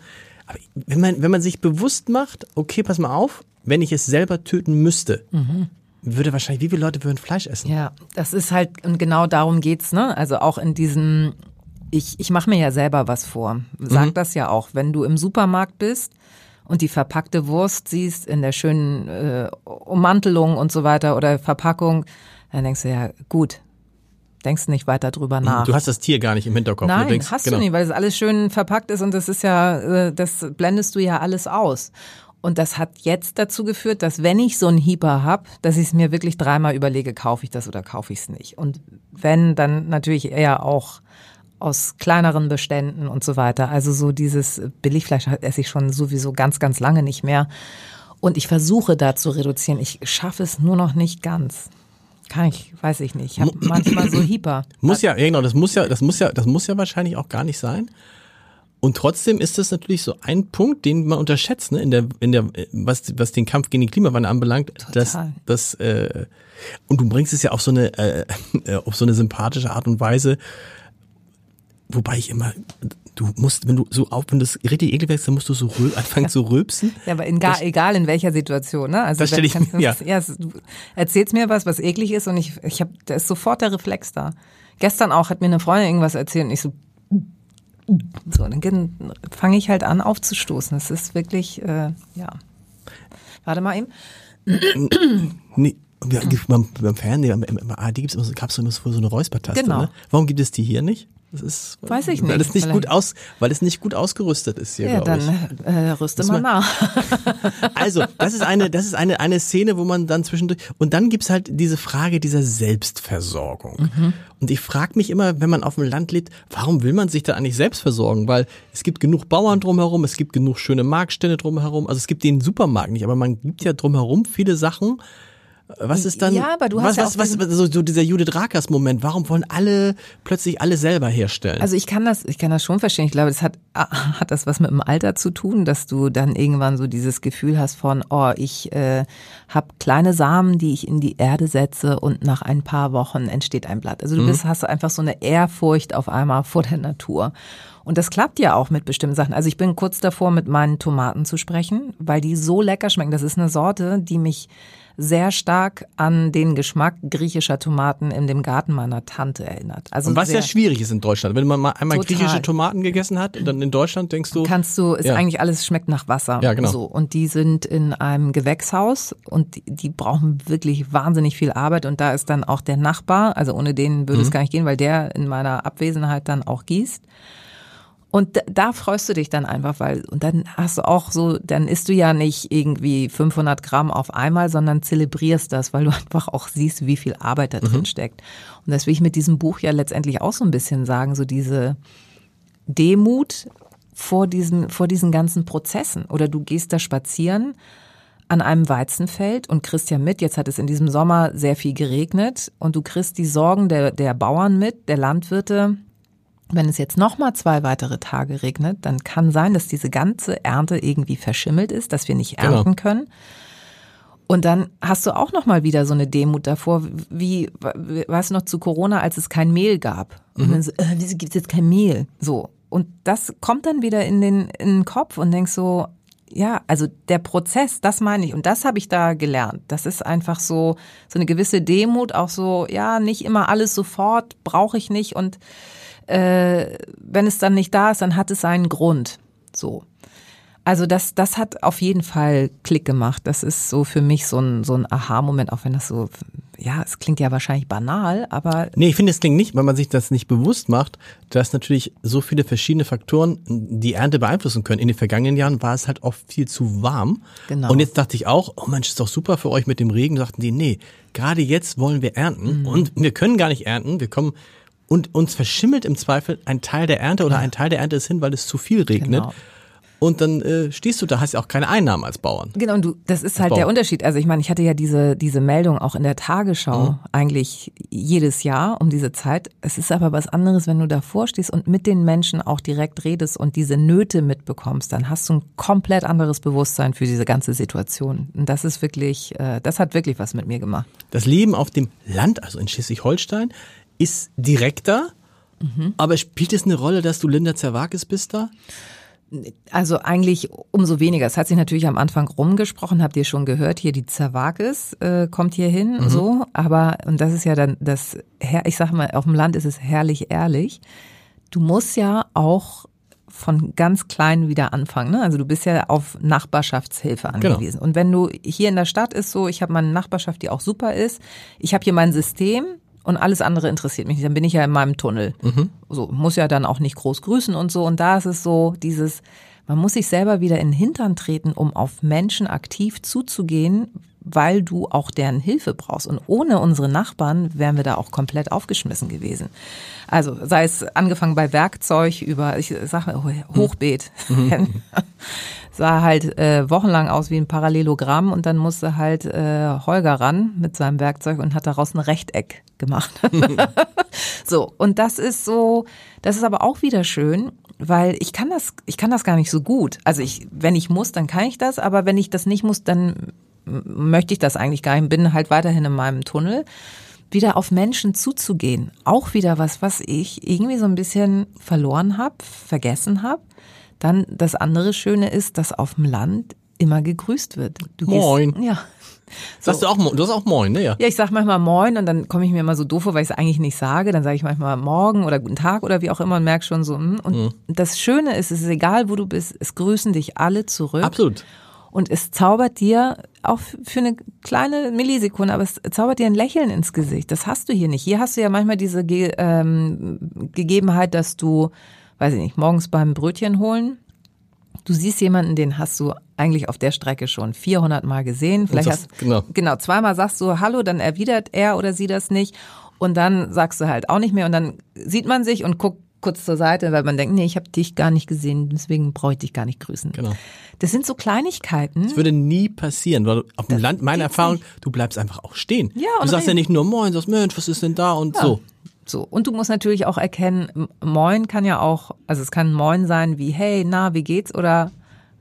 Aber wenn man, wenn man sich bewusst macht, okay, pass mal auf, wenn ich es selber töten müsste, würde wahrscheinlich, wie viele Leute würden Fleisch essen? Ja, das ist halt, und genau darum geht's, ne? Also auch in diesem, ich, ich mache mir ja selber was vor. Sag das ja auch. Wenn du im Supermarkt bist und die verpackte Wurst siehst in der schönen äh, Ummantelung und so weiter oder Verpackung, dann denkst du ja, gut, denkst nicht weiter drüber nach. Du hast das Tier gar nicht im Hinterkopf. Nein, du denkst, hast genau. du nicht, weil es alles schön verpackt ist und das ist ja, äh, das blendest du ja alles aus. Und das hat jetzt dazu geführt, dass wenn ich so einen Hieper hab, dass ich es mir wirklich dreimal überlege, kaufe ich das oder kaufe ich es nicht. Und wenn, dann natürlich eher auch aus kleineren Beständen und so weiter. Also so dieses Billigfleisch esse ich schon sowieso ganz, ganz lange nicht mehr. Und ich versuche da zu reduzieren. Ich schaffe es nur noch nicht ganz. Kann ich, weiß ich nicht. Ich habe manchmal so Hieper. Muss ja, ja, genau, das muss ja, das muss ja, das muss ja wahrscheinlich auch gar nicht sein. Und trotzdem ist das natürlich so ein Punkt, den man unterschätzt, ne, in der, in der, was, was den Kampf gegen den Klimawandel anbelangt, dass, Total. dass, äh, und du bringst es ja auf so eine, äh, äh, auf so eine sympathische Art und Weise, wobei ich immer, du musst, wenn du so auf, wenn das richtig eklig ist, dann musst du so rö anfangen zu rülpsen. Ja, aber in gar, egal in welcher Situation, ne? Also Das stell wenn- ich kannst mir- ja, es- du erzählst mir was, was eklig ist und ich, ich habe, da ist sofort der Reflex da. Gestern auch hat mir eine Freundin irgendwas erzählt und ich so, so, dann fange ich halt an aufzustoßen. Das ist wirklich, äh, ja. Warte mal eben. Nee, ja, beim, Fernsehen, beim, ARD so, gab's immer so so eine Räuspertaste, Genau. ne? Warum gibt es die hier nicht? Das ist, Weiß ich weil nicht, Es nicht vielleicht. gut aus, weil es nicht gut ausgerüstet ist hier, Ja, glaube dann ich. äh, rüste war- nach. Also, das ist eine, das ist eine, eine Szene, wo man dann zwischendurch, und dann gibt's halt diese Frage dieser Selbstversorgung. Mhm. Und ich frage mich immer, wenn man auf dem Land lebt, warum will man sich da eigentlich selbst versorgen? Weil es gibt genug Bauern drumherum, es gibt genug schöne Marktstände drumherum, also es gibt den Supermarkt nicht, aber man gibt ja drumherum viele Sachen. Was ist dann, Ja, aber du was, hast ja was, was, diesen- so, so dieser Judith Rakers Moment, warum wollen alle plötzlich alle selber herstellen? Also ich kann das, ich kann das schon verstehen. Ich glaube, das hat, hat das was mit dem Alter zu tun, dass du dann irgendwann so dieses Gefühl hast von, oh, ich äh, habe kleine Samen, die ich in die Erde setze und nach ein paar Wochen entsteht ein Blatt. Also du bist, hast einfach so eine Ehrfurcht auf einmal vor der Natur. Und das klappt ja auch mit bestimmten Sachen. Also ich bin kurz davor, mit meinen Tomaten zu sprechen, weil die so lecker schmecken. Das ist eine Sorte, die mich sehr stark an den Geschmack griechischer Tomaten in dem Garten meiner Tante erinnert. Also und was ja sehr- schwierig ist in Deutschland, wenn man mal einmal Total. griechische Tomaten gegessen hat, dann in Deutschland denkst du, kannst du, ist Ja. eigentlich alles schmeckt nach Wasser. Ja, genau. So. Und die sind in einem Gewächshaus und die, die brauchen wirklich wahnsinnig viel Arbeit und da ist dann auch der Nachbar, also ohne den würde Mhm. es gar nicht gehen, weil der in meiner Abwesenheit dann auch gießt. Und da, freust du dich dann einfach, weil, und dann hast du auch so, dann isst du ja nicht irgendwie 500 Gramm auf einmal, sondern zelebrierst das, weil du einfach auch siehst, wie viel Arbeit da drin steckt. Und das will ich mit diesem Buch ja letztendlich auch so ein bisschen sagen, so diese, Demut vor diesen, vor diesen ganzen Prozessen. Oder du gehst da spazieren an einem Weizenfeld und kriegst ja mit, jetzt hat es in diesem Sommer sehr viel geregnet und du kriegst die Sorgen der, der Bauern mit, der Landwirte. Wenn es jetzt nochmal zwei weitere Tage regnet, dann kann sein, dass diese ganze Ernte irgendwie verschimmelt ist, dass wir nicht Genau. ernten können. Und dann hast du auch noch mal wieder so eine Demut davor, wie, weißt du noch, zu Corona, als es kein Mehl gab. Und dann so, äh, wieso gibt's jetzt kein Mehl? So. Und das kommt dann wieder in den, in den Kopf und denkst so, ja, also der Prozess, das meine ich. Und das habe ich da gelernt. Das ist einfach so, so eine gewisse Demut, auch so, ja, nicht immer alles sofort, brauche ich nicht. Und äh, wenn es dann nicht da ist, dann hat es einen Grund. So. Also das, das hat auf jeden Fall Klick gemacht. Das ist so für mich so ein, so ein Aha-Moment, auch wenn das so, ja, es klingt ja wahrscheinlich banal, aber Nee, ich finde, es klingt nicht, weil man sich das nicht bewusst macht, dass natürlich so viele verschiedene Faktoren die Ernte beeinflussen können. In den vergangenen Jahren war es halt oft viel zu warm. Genau. Und jetzt dachte ich auch, oh Mensch, ist doch super für euch mit dem Regen. Sagten die, nee, gerade jetzt wollen wir Mhm. ernten und wir können gar nicht ernten. Wir kommen und uns verschimmelt im Zweifel ein Teil der Ernte oder ein Teil der Ernte ist hin, weil es zu viel regnet. Genau. Und dann äh, stehst du da, hast ja auch keine Einnahmen als Bauern. Genau, und du, das ist halt der Unterschied. Also ich meine, ich hatte ja diese, diese Meldung auch in der Tagesschau eigentlich jedes Jahr um diese Zeit. Es ist aber was anderes, wenn du davor stehst und mit den Menschen auch direkt redest und diese Nöte mitbekommst, dann hast du ein komplett anderes Bewusstsein für diese ganze Situation. Und das ist wirklich, äh, das hat wirklich was mit mir gemacht. Das Leben auf dem Land, also in Schleswig-Holstein, ist direkter. Mhm. Aber spielt es eine Rolle, dass du Linda Zerwakis bist da? Also eigentlich umso weniger. Es hat sich natürlich am Anfang rumgesprochen, habt ihr schon gehört, hier die Zerwakis äh, kommt hier hin, Mhm. so. Aber, und das ist ja dann das, ich sag mal, auf dem Land ist es herrlich ehrlich. Du musst ja auch von ganz klein wieder anfangen. Ne? Also du bist ja auf Nachbarschaftshilfe Genau. angewiesen. Und wenn du hier in der Stadt ist so, ich habe meine Nachbarschaft, die auch super ist, ich habe hier mein System und alles andere interessiert mich nicht. Dann bin ich ja in meinem Tunnel. So muss ja dann auch nicht groß grüßen und so. Und da ist es so dieses, man muss sich selber wieder in den Hintern treten, um auf Menschen aktiv zuzugehen, weil du auch deren Hilfe brauchst. Und ohne unsere Nachbarn wären wir da auch komplett aufgeschmissen gewesen. Also sei es angefangen bei Werkzeug über, ich sag mal, Hochbeet. sah halt äh, wochenlang aus wie ein Parallelogramm und dann musste halt äh, Holger ran mit seinem Werkzeug und hat daraus ein Rechteck gemacht. so, und das ist so, das ist aber auch wieder schön, weil ich kann das, ich kann das gar nicht so gut. Also ich, wenn ich muss, dann kann ich das, aber wenn ich das nicht muss, dann möchte ich das eigentlich gar nicht, bin halt weiterhin in meinem Tunnel wieder auf Menschen zuzugehen. Auch wieder was, was ich irgendwie so ein bisschen verloren habe, vergessen habe. Dann das andere Schöne ist, dass auf dem Land immer gegrüßt wird. Du Moin. Gehst, ja. Sagst du auch, du hast auch Moin, ne? Ja. Ja, ich sag manchmal Moin und dann komme ich mir immer so doof vor, weil ich es eigentlich nicht sage. Dann sage ich manchmal Morgen oder Guten Tag oder wie auch immer und merke schon so. hm. Und das Schöne ist, es ist egal, wo du bist, es grüßen dich alle zurück. Absolut. Und es zaubert dir auch für eine kleine Millisekunde, aber es zaubert dir ein Lächeln ins Gesicht. Das hast du hier nicht. Hier hast du ja manchmal diese Ge ähm, Gegebenheit, dass du, weiß ich nicht, morgens beim Brötchen holen, du siehst jemanden, den hast du eigentlich auf der Strecke schon 400 Mal gesehen. Vielleicht sagst- hast genau. genau zweimal sagst du Hallo, dann erwidert er oder sie das nicht und dann sagst du halt auch nicht mehr und dann sieht man sich und guckt kurz zur Seite, weil man denkt, nee, ich habe dich gar nicht gesehen, deswegen brauche ich dich gar nicht grüßen. Genau. Das sind so Kleinigkeiten. Das würde nie passieren, weil auf dem Land, meine Erfahrung, nicht. du bleibst einfach auch stehen. Ja, du sagst ja nicht nur Moin, sagst Mensch, was ist denn da und so. So. Und du musst natürlich auch erkennen, Moin kann ja auch, also es kann Moin sein wie, hey, na, wie geht's? Oder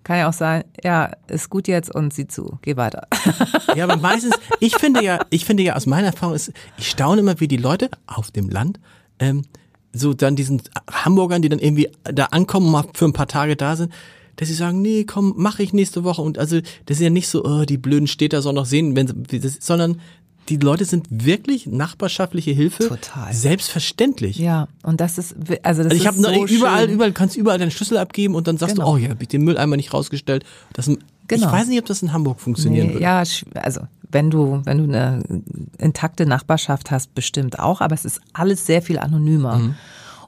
kann ja auch sein, ja, ist gut jetzt und sieh zu, geh weiter. Ja, aber meistens, ich finde ja, ich finde ja aus meiner Erfahrung ist, ich staune immer, wie die Leute auf dem Land, ähm, so dann diesen Hamburgern, die dann irgendwie da ankommen mal für ein paar Tage da sind, dass sie sagen, nee, komm, mach ich nächste Woche und also das ist ja nicht so, oh, die blöden Städter sollen noch sehen, wenn sie, das, sondern die Leute sind wirklich nachbarschaftliche Hilfe, Total. selbstverständlich. Ja, und das ist, also das Also ich habe so überall, schön. überall kannst überall deinen Schlüssel abgeben und dann sagst Genau. du, oh ja, hab ich den Mülleimer nicht rausgestellt. Das, Ich Genau. weiß nicht, ob das in Hamburg funktionieren Nee, würde. ja, also wenn du, wenn du eine intakte Nachbarschaft hast, bestimmt auch, aber es ist alles sehr viel anonymer. Mhm.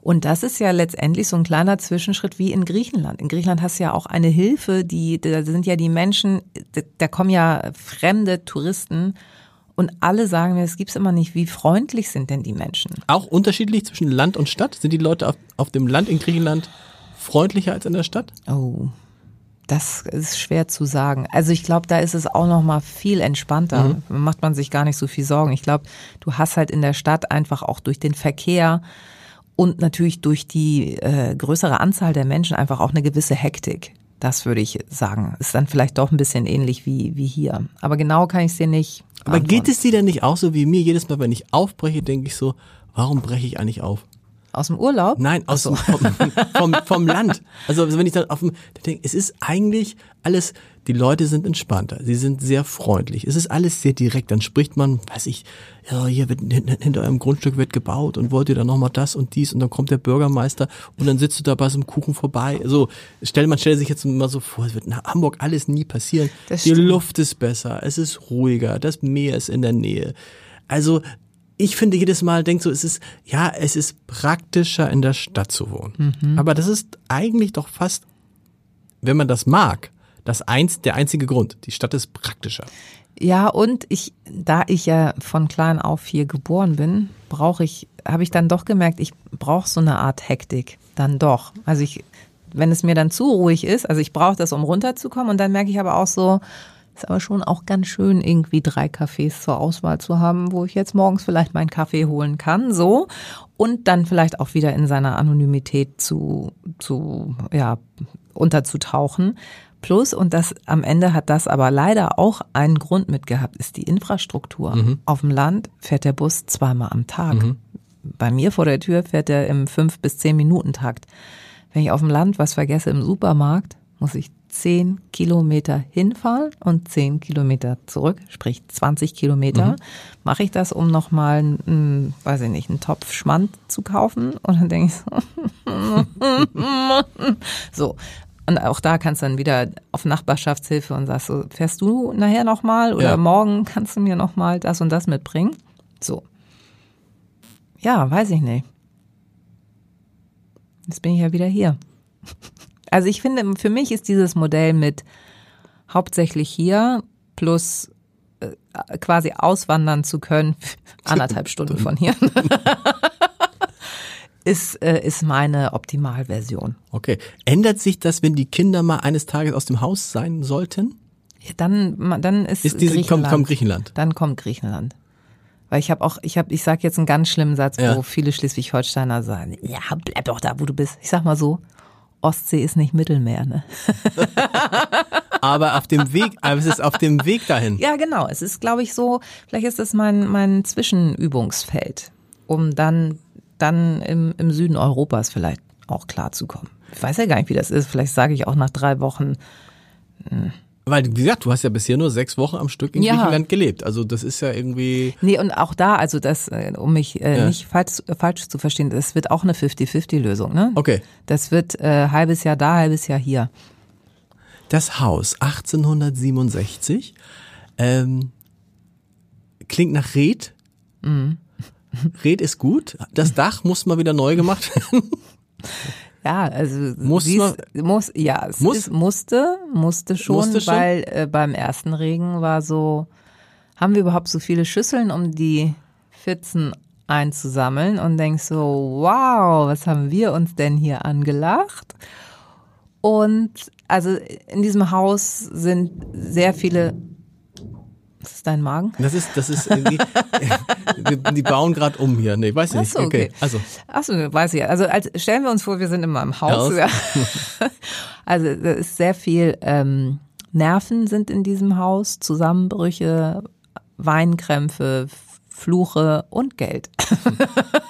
Und das ist ja letztendlich so ein kleiner Zwischenschritt wie in Griechenland. In Griechenland hast du ja auch eine Hilfe, die, da sind ja die Menschen, da kommen ja fremde Touristen und alle sagen mir, es gibt's immer nicht, wie freundlich sind denn die Menschen? Auch unterschiedlich zwischen Land und Stadt? Sind die Leute auf, auf dem Land in Griechenland freundlicher als in der Stadt? Oh, das ist schwer zu sagen. Also ich glaube, da ist es auch noch mal viel entspannter. Macht man sich gar nicht so viel Sorgen. Ich glaube, du hast halt in der Stadt einfach auch durch den Verkehr und natürlich durch die äh, größere Anzahl der Menschen einfach auch eine gewisse Hektik. Das würde ich sagen. Ist dann vielleicht doch ein bisschen ähnlich wie, wie hier. Aber genau kann ich es dir nicht. Aber geht es dir denn nicht auch so wie mir? Jedes Mal, wenn ich aufbreche, denke ich so, warum breche ich eigentlich auf? aus dem Urlaub? Nein, aus dem, vom, vom, vom Land. Also wenn ich dann auf dem, denke, es ist eigentlich alles, die Leute sind entspannter, sie sind sehr freundlich, es ist alles sehr direkt. Dann spricht man, weiß ich, ja, hier wird hinter, eurem Grundstück wird gebaut und wollt ihr dann nochmal das und dies und dann kommt der Bürgermeister und dann sitzt du da bei so einem Kuchen vorbei. So, stell, man stellt sich jetzt mal so vor, es wird in Hamburg alles nie passieren. Das Die stimmt. Luft ist besser, es ist ruhiger, das Meer ist in der Nähe. Also ich finde jedes Mal, denkt so, es ist, ja, es ist praktischer in der Stadt zu wohnen. Mhm. Aber das ist eigentlich doch fast, wenn man das mag, das eins, der einzige Grund. Die Stadt ist praktischer. Ja, und ich, da ich ja von klein auf hier geboren bin, brauche ich, habe ich dann doch gemerkt, ich brauche so eine Art Hektik. Dann doch. Also ich, wenn es mir dann zu ruhig ist, also ich brauche das, um runterzukommen, und dann merke ich aber auch so, ist aber schon auch ganz schön, irgendwie drei Cafés zur Auswahl zu haben, wo ich jetzt morgens vielleicht meinen Kaffee holen kann, so. Und dann vielleicht auch wieder in seiner Anonymität zu, zu, ja, unterzutauchen. Plus, und das am Ende hat das aber leider auch einen Grund mitgehabt, ist die Infrastruktur. Auf dem Land fährt der Bus zweimal am Tag. Bei mir vor der Tür fährt er im fünf bis zehn Minuten Takt. Wenn ich auf dem Land was vergesse im Supermarkt, muss ich zehn Kilometer hinfahren und zehn Kilometer zurück, sprich 20 Kilometer. Mache ich das, um nochmal, einen, weiß ich nicht, einen Topf Schmand zu kaufen? Und dann denke ich so, so. Und auch da kannst du dann wieder auf Nachbarschaftshilfe und sagst so, fährst du nachher nochmal oder Ja. morgen kannst du mir nochmal das und das mitbringen? So. Ja, weiß ich nicht. Jetzt bin ich ja wieder hier. Also ich finde, für mich ist dieses Modell mit hauptsächlich hier plus äh, quasi auswandern zu können, anderthalb Stunden von hier, ist, äh, ist meine Optimalversion. Okay. Ändert sich das, wenn die Kinder mal eines Tages aus dem Haus sein sollten? Dann, dann ist, Ist diese, kommt, Griechenland. kommt Griechenland. Dann kommt Griechenland. Weil ich habe auch, ich habe, ich sag jetzt einen ganz schlimmen Satz, Ja. wo viele Schleswig-Holsteiner sagen, ja, bleib doch da, wo du bist. Ich sag mal so, Ostsee ist nicht Mittelmeer, ne? Aber auf dem Weg, aber es ist auf dem Weg dahin. Ja, genau. Es ist, glaube ich, so, vielleicht ist das mein, mein Zwischenübungsfeld, um dann, dann im, im Süden Europas vielleicht auch klarzukommen. Ich weiß ja gar nicht, wie das ist. Vielleicht sage ich auch nach drei Wochen, Weil, wie gesagt, du hast ja bisher nur sechs Wochen am Stück in Ja. Griechenland gelebt. Also das ist ja irgendwie. Nee, und auch da, also das, äh, um mich äh, Ja. nicht falsch, falsch zu verstehen, das wird auch eine 50-50-Lösung, ne? Okay. Das wird äh, halbes Jahr da, halbes Jahr hier. Das Haus 1867 Ähm, klingt nach Red. Mhm. Red ist gut. Das Dach muss mal wieder neu gemacht werden. Ja, also Muss ist, muss ja, es Muss? Ist, musste, musste schon, Musste schon? weil äh, beim ersten Regen war so, haben wir überhaupt so viele Schüsseln, um die Pfützen einzusammeln und denkst so, wow, was haben wir uns denn hier angelacht? Und also in diesem Haus sind sehr viele. Ist das dein Magen? Das ist, das ist irgendwie, die, die bauen gerade um hier. Nee, weiß ich nicht. so, okay. Also, Achso, weiß ich ja. Also als, stellen wir uns vor, wir sind immer im Haus. Haus. Ja. Also da ist sehr viel ähm, Nerven sind in diesem Haus, Zusammenbrüche, Weinkrämpfe, Fluche und Geld.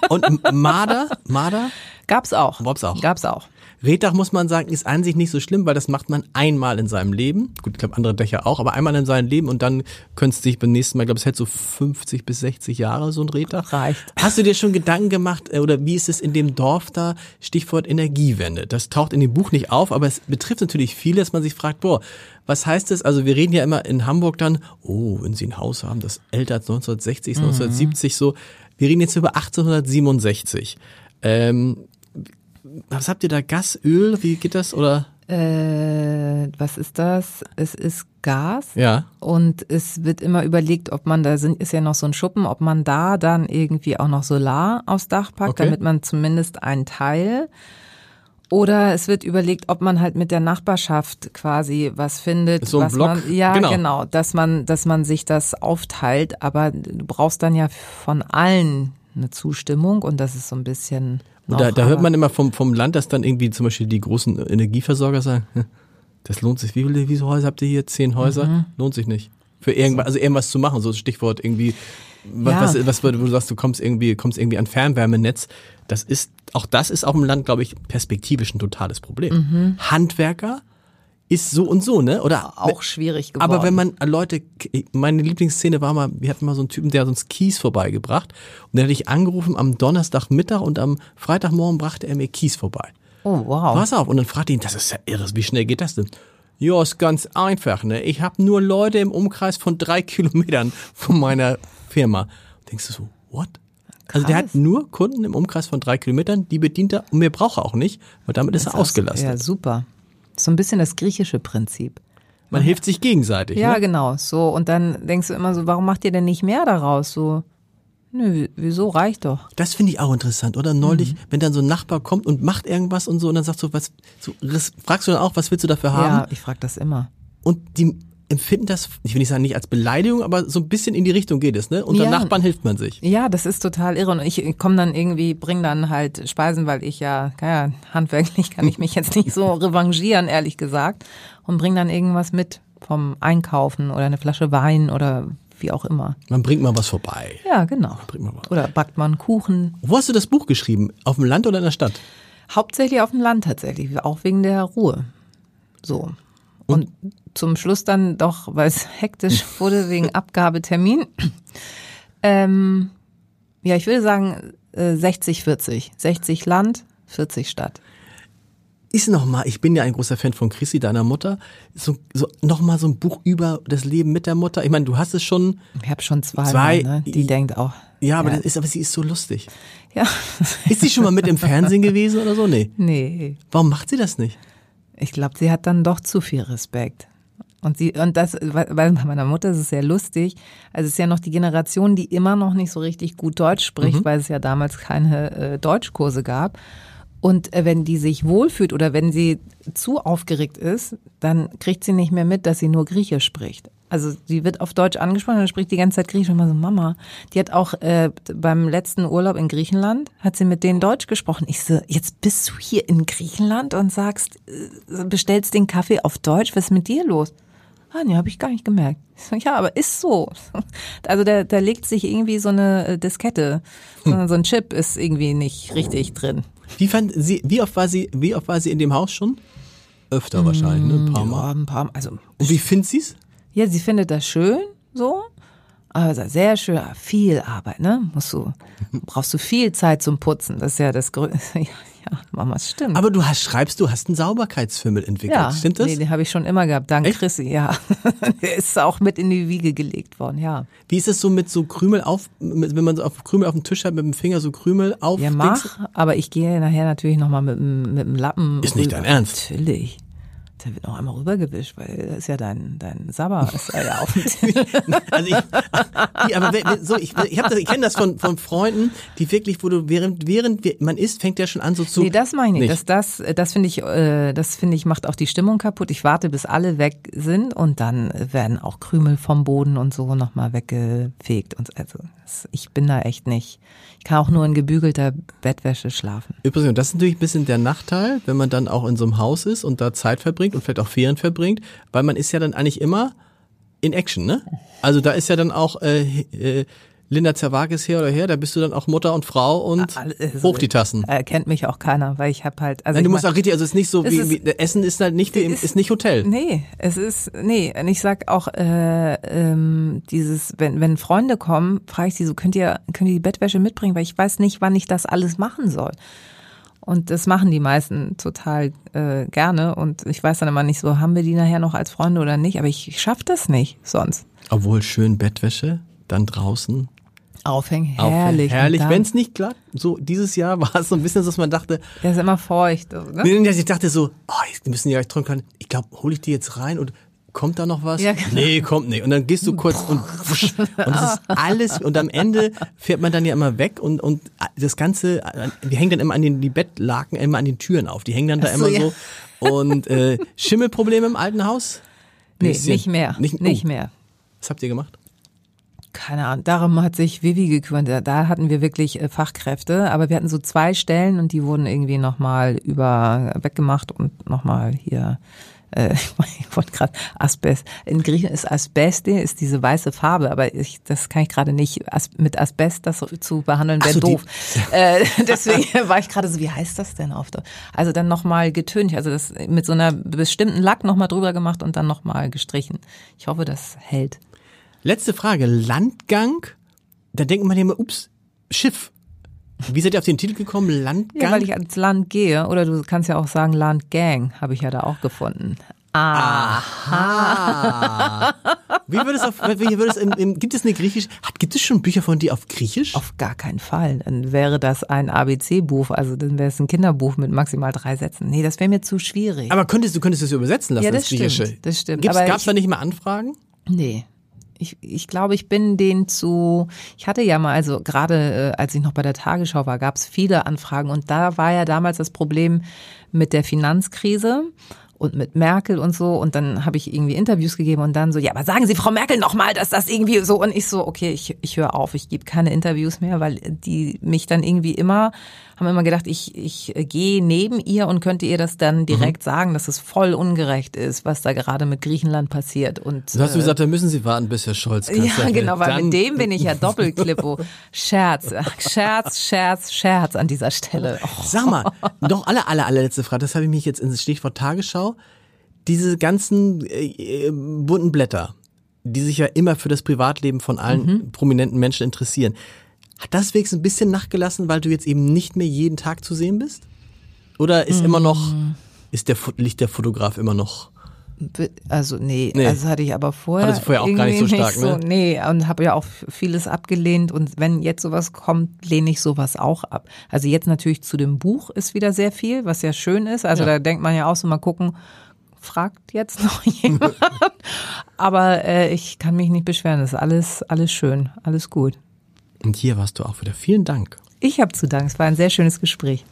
und Marder, Marder, Gab's auch. Gab's auch. Gab's auch. Reddach muss man sagen, ist an sich nicht so schlimm, weil das macht man einmal in seinem Leben. Gut, ich glaube andere Dächer auch, aber einmal in seinem Leben und dann könntest du dich beim nächsten Mal, ich glaube, es hält so 50 bis 60 Jahre so ein Reddach. Reicht. Hast du dir schon Gedanken gemacht äh, oder wie ist es in dem Dorf da? Stichwort Energiewende. Das taucht in dem Buch nicht auf, aber es betrifft natürlich viele, dass man sich fragt, boah, was heißt das? Also wir reden ja immer in Hamburg dann, oh, wenn Sie ein Haus haben, das älter als 1960, 1970 so. Wir reden jetzt über 1867. Ähm, was habt ihr da? Gas, Öl? Wie geht das? Oder? Äh, was ist das? Es ist Gas. Ja. Und es wird immer überlegt, ob man, da sind, ist ja noch so ein Schuppen, ob man da dann irgendwie auch noch Solar aufs Dach packt, Okay. damit man zumindest einen Teil. Oder es wird überlegt, ob man halt mit der Nachbarschaft quasi was findet, So ein was Block, man, ja genau. genau. dass man, dass man sich das aufteilt, aber du brauchst dann ja von allen eine Zustimmung und das ist so ein bisschen. Noch, da, da hört man immer vom, vom Land, dass dann irgendwie zum Beispiel die großen Energieversorger sagen, "Hm, das lohnt sich. Wie viele, wie Häuser habt ihr hier? Zehn Häuser? Mhm. Lohnt sich nicht. Für irgendwas, also irgendwas zu machen, so Stichwort irgendwie, was, Ja. was, was, wo du sagst, du kommst irgendwie, kommst irgendwie an Fernwärmenetz. Das ist, auch das ist auf dem Land, glaube ich, perspektivisch ein totales Problem. Mhm. Handwerker ist so und so, ne? Oder auch schwierig geworden. aber wenn man äh, Leute, meine Lieblingsszene war mal, wir hatten mal so einen Typen, der hat uns Kies vorbeigebracht und der hatte ich angerufen am Donnerstagmittag und am Freitagmorgen brachte er mir Kies vorbei. oh wow. Pass auf und dann fragte ihn, das ist ja irre, wie schnell geht das denn? Ja, ist ganz einfach, ne? Ich habe nur Leute im Umkreis von drei Kilometern von meiner Firma. Denkst du so, what? Also der hat nur Kunden im Umkreis von drei Kilometern, die bedient er und mehr braucht er auch nicht, weil damit ist er ausgelastet. Ja, super. So ein bisschen das griechische Prinzip. Man hilft sich gegenseitig. Ja, ne? genau. So, und dann denkst du immer so, warum macht ihr denn nicht mehr daraus? So, nö, wieso reicht doch? Das finde ich auch interessant, oder? Mhm. Neulich, wenn dann so ein Nachbar kommt und macht irgendwas und so und dann sagst du, was, so, fragst du dann auch, was willst du dafür haben? Ja, ich frage das immer. Und die empfinden das, ich will nicht sagen nicht als Beleidigung, aber so ein bisschen in die Richtung geht es, ne? Unter Ja. Nachbarn hilft man sich. Ja, das ist total irre. Und ich komme dann irgendwie, bring dann halt Speisen, weil ich ja, ja, handwerklich kann ich mich jetzt nicht so revanchieren, ehrlich gesagt. Und bring dann irgendwas mit vom Einkaufen oder eine Flasche Wein oder wie auch immer. Man bringt mal was vorbei. Ja, genau. Was. Oder backt man Kuchen. Wo hast du das Buch geschrieben? Auf dem Land oder in der Stadt? Hauptsächlich auf dem Land tatsächlich, auch wegen der Ruhe. So. Und, zum Schluss dann doch, weil es hektisch wurde wegen Abgabetermin. Ähm, ja, ich würde sagen äh, 60, 40. 60 Land, 40 Stadt. Ist noch mal, ich bin ja ein großer Fan von Chrissy, deiner Mutter, so, so noch mal so ein Buch über das Leben mit der Mutter. Ich meine, du hast es schon, Ich habe schon zwei, Zwei- ne? die denkt auch. ja, aber Ja. das ist, aber sie ist so lustig. Ja. Ist sie schon mal mit im Fernsehen gewesen oder so? Nee. nee. Warum macht sie das nicht? Ich glaube, sie hat dann doch zu viel Respekt. Und sie, und das, weil bei meiner Mutter ist es sehr lustig. Also es ist ja noch die Generation, die immer noch nicht so richtig gut Deutsch spricht, weil es ja damals keine äh, Deutschkurse gab. Und äh, wenn die sich wohlfühlt oder wenn sie zu aufgeregt ist, dann kriegt sie nicht mehr mit, dass sie nur Griechisch spricht. Also sie wird auf Deutsch angesprochen und spricht die ganze Zeit Griechisch. Und immer so, Mama, die hat auch äh, beim letzten Urlaub in Griechenland, hat sie mit denen Deutsch gesprochen. Ich so, jetzt bist du hier in Griechenland und sagst, äh, bestellst den Kaffee auf Deutsch, was ist mit dir los? Ah, nee, habe ich gar nicht gemerkt. Ich so, ja, aber ist so. Also da, da legt sich irgendwie so eine äh, Diskette, so so ein Chip ist irgendwie nicht richtig drin. Wie fand sie, wie oft war sie, wie oft war sie in dem Haus schon? Öfter wahrscheinlich, ne? Ein paar Mal. Ja, ein paar, also Und wie findet sie's? Ja, sie findet das schön, so. Also sehr schön, aber viel Arbeit, ne? Musst du, brauchst du viel Zeit zum Putzen. Das ist ja das Größte. Ja, Mama, es stimmt. Aber du hast, schreibst, du hast einen Sauberkeitsfimmel entwickelt. ja, Stimmt das? Nee, den habe ich schon immer gehabt. Dank Echt? Chrissy, ja. Der ist auch mit in die Wiege gelegt worden, ja. Wie ist es so mit so Krümel auf, wenn man so auf Krümel auf dem Tisch hat, mit dem Finger so Krümel auf? Ja, mach, aber ich gehe nachher natürlich nochmal mit, dem- mit dem Lappen. Ist nicht dein Ernst? Natürlich. Der wird noch einmal rübergewischt, weil das ist ja dein, dein Sabber. Ist ja auf dem Also ich, aber so, ich, ich, hab das, ich kenne das von, von Freunden, die wirklich, wo du während während man isst, fängt der schon an so zu. Nee, das meine ich nicht. Nicht. Das, das, das finde ich, äh, das finde ich macht auch die Stimmung kaputt. Ich warte, bis alle weg sind und dann werden auch Krümel vom Boden und so nochmal weggefegt. Und also ich bin da echt nicht. Ich kann auch nur in gebügelter Bettwäsche schlafen. Übrigens, und das ist natürlich ein bisschen der Nachteil, wenn man dann auch in so einem Haus ist und da Zeit verbringt und vielleicht auch Ferien verbringt, weil man ist ja dann eigentlich immer in Action, ne? Also da ist ja dann auch äh, äh, Linda Zerwakis her oder her, da bist du dann auch Mutter und Frau und Also, hoch die Tassen. Äh, kennt mich auch keiner, weil ich habe halt. Also Nein, du musst auch richtig, also es ist nicht so wie, ist- wie Essen ist halt nicht wie ist- ist nicht Hotel. Nee, es ist, nee, und ich sag auch, äh, ähm, dieses, wenn, wenn Freunde kommen, frage ich sie so, könnt ihr, könnt ihr die Bettwäsche mitbringen, weil ich weiß nicht, wann ich das alles machen soll. Und das machen die meisten total äh, gerne und ich weiß dann immer nicht so, haben wir die nachher noch als Freunde oder nicht, aber ich, ich schaff das nicht sonst. Obwohl schön Bettwäsche, dann draußen. Aufhängen, Auf- herrlich. Herrlich, Und wenn es nicht klappt. So dieses Jahr war es so ein bisschen, dass man dachte, Der ist immer feucht. Ne? nee, ich dachte so, oh, jetzt müssen die ja träumen können. Ich glaube, hole ich die jetzt rein und kommt da noch was? Ja, genau. Nee, kommt nicht. Und dann gehst du kurz und wusch, und das ist alles und am Ende fährt man dann ja immer weg und und das ganze wir hängen dann immer an den die Bettlaken immer an den Türen auf. Die hängen dann da so, immer ja. so und äh, Schimmelprobleme im alten Haus? Nee, Bisschen. nicht mehr. Nicht, Nicht, oh, mehr. Was habt ihr gemacht? Keine Ahnung, darum hat sich Vivi gekümmert. Da, hatten wir wirklich äh, Fachkräfte, aber wir hatten so zwei Stellen und die wurden irgendwie nochmal über weggemacht und nochmal hier, äh, ich wollte gerade Asbest. In Griechenland ist Asbeste, ist diese weiße Farbe, aber ich, das kann ich gerade nicht. As, mit Asbest das zu behandeln wäre so, doof. Äh, deswegen war ich gerade so, wie heißt das denn auf der? Also dann nochmal getüncht, also das mit so einer bestimmten Lack nochmal drüber gemacht und dann nochmal gestrichen. Ich hoffe, das hält. Letzte Frage. Landgang? Da denkt man immer, ups, Schiff. Wie seid ihr auf den Titel gekommen? Landgang? Ja, weil ich ans Land gehe. Oder du kannst ja auch sagen Landgang, habe ich ja da auch gefunden. Ah. Wie würde es auf, wie würde es im, im, gibt es eine griechische, hat, gibt es schon Bücher von dir auf Griechisch? Auf gar keinen Fall. Dann wäre das ein ABC-Buch, also dann wäre es ein Kinderbuch mit maximal drei Sätzen. Nee, das wäre mir zu schwierig. Aber könntest du könntest es übersetzen lassen Ja, das ins Griechische? stimmt, das stimmt. Gab's ich- da nicht mal Anfragen? Nee. Ich, ich glaube, ich bin den zu. Ich hatte ja mal, also gerade äh, als ich noch bei der Tagesschau war, gab es viele Anfragen und da war ja damals das Problem mit der Finanzkrise und mit Merkel und so und dann habe ich irgendwie Interviews gegeben und dann so, ja, aber sagen Sie Frau Merkel noch mal, dass das irgendwie so und ich so, okay, ich, ich höre auf, ich gebe keine Interviews mehr, weil die mich dann irgendwie immer haben immer gedacht, ich ich äh, gehe neben ihr und könnte ihr das dann direkt sagen, dass es voll ungerecht ist, was da gerade mit Griechenland passiert und Du hast äh, gesagt, da müssen Sie warten, bis Herr Scholz Kanzler ja, genau, weil mit dem bin ich ja Doppelklippo. Scherz, Scherz, Scherz, Scherz an dieser Stelle. Oh, Sag mal, noch alle, alle, allerletzte Frage, das habe ich mich jetzt ins Stichwort Tagesschau. Diese ganzen äh, bunten Blätter, die sich ja immer für das Privatleben von allen Mhm. prominenten Menschen interessieren. Hat das wenigstens ein bisschen nachgelassen, weil du jetzt eben nicht mehr jeden Tag zu sehen bist? Oder ist immer noch, Mm. ist der, liegt der Fotograf immer noch? also nee, Nee. also hatte ich aber vorher, Hattest du vorher auch gar nicht so stark, ne? Nee, und habe ja auch vieles abgelehnt und wenn jetzt sowas kommt, lehne ich sowas auch ab. Also jetzt natürlich zu dem Buch ist wieder sehr viel, was ja schön ist. Also da denkt man ja auch so mal gucken, fragt jetzt noch jemand. aber äh, ich kann mich nicht beschweren, das ist alles, alles schön, alles gut. Und hier warst du auch wieder. Vielen Dank. Ich habe zu danken, es war ein sehr schönes Gespräch.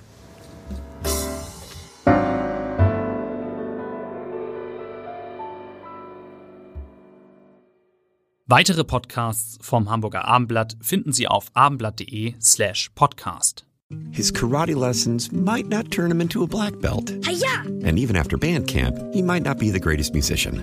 Weitere Podcasts vom Hamburger Abendblatt finden Sie auf abendblatt.de slash podcast. His karate lessons might not turn him into a black belt. Hi-ya! And even after band camp, he might not be the greatest musician.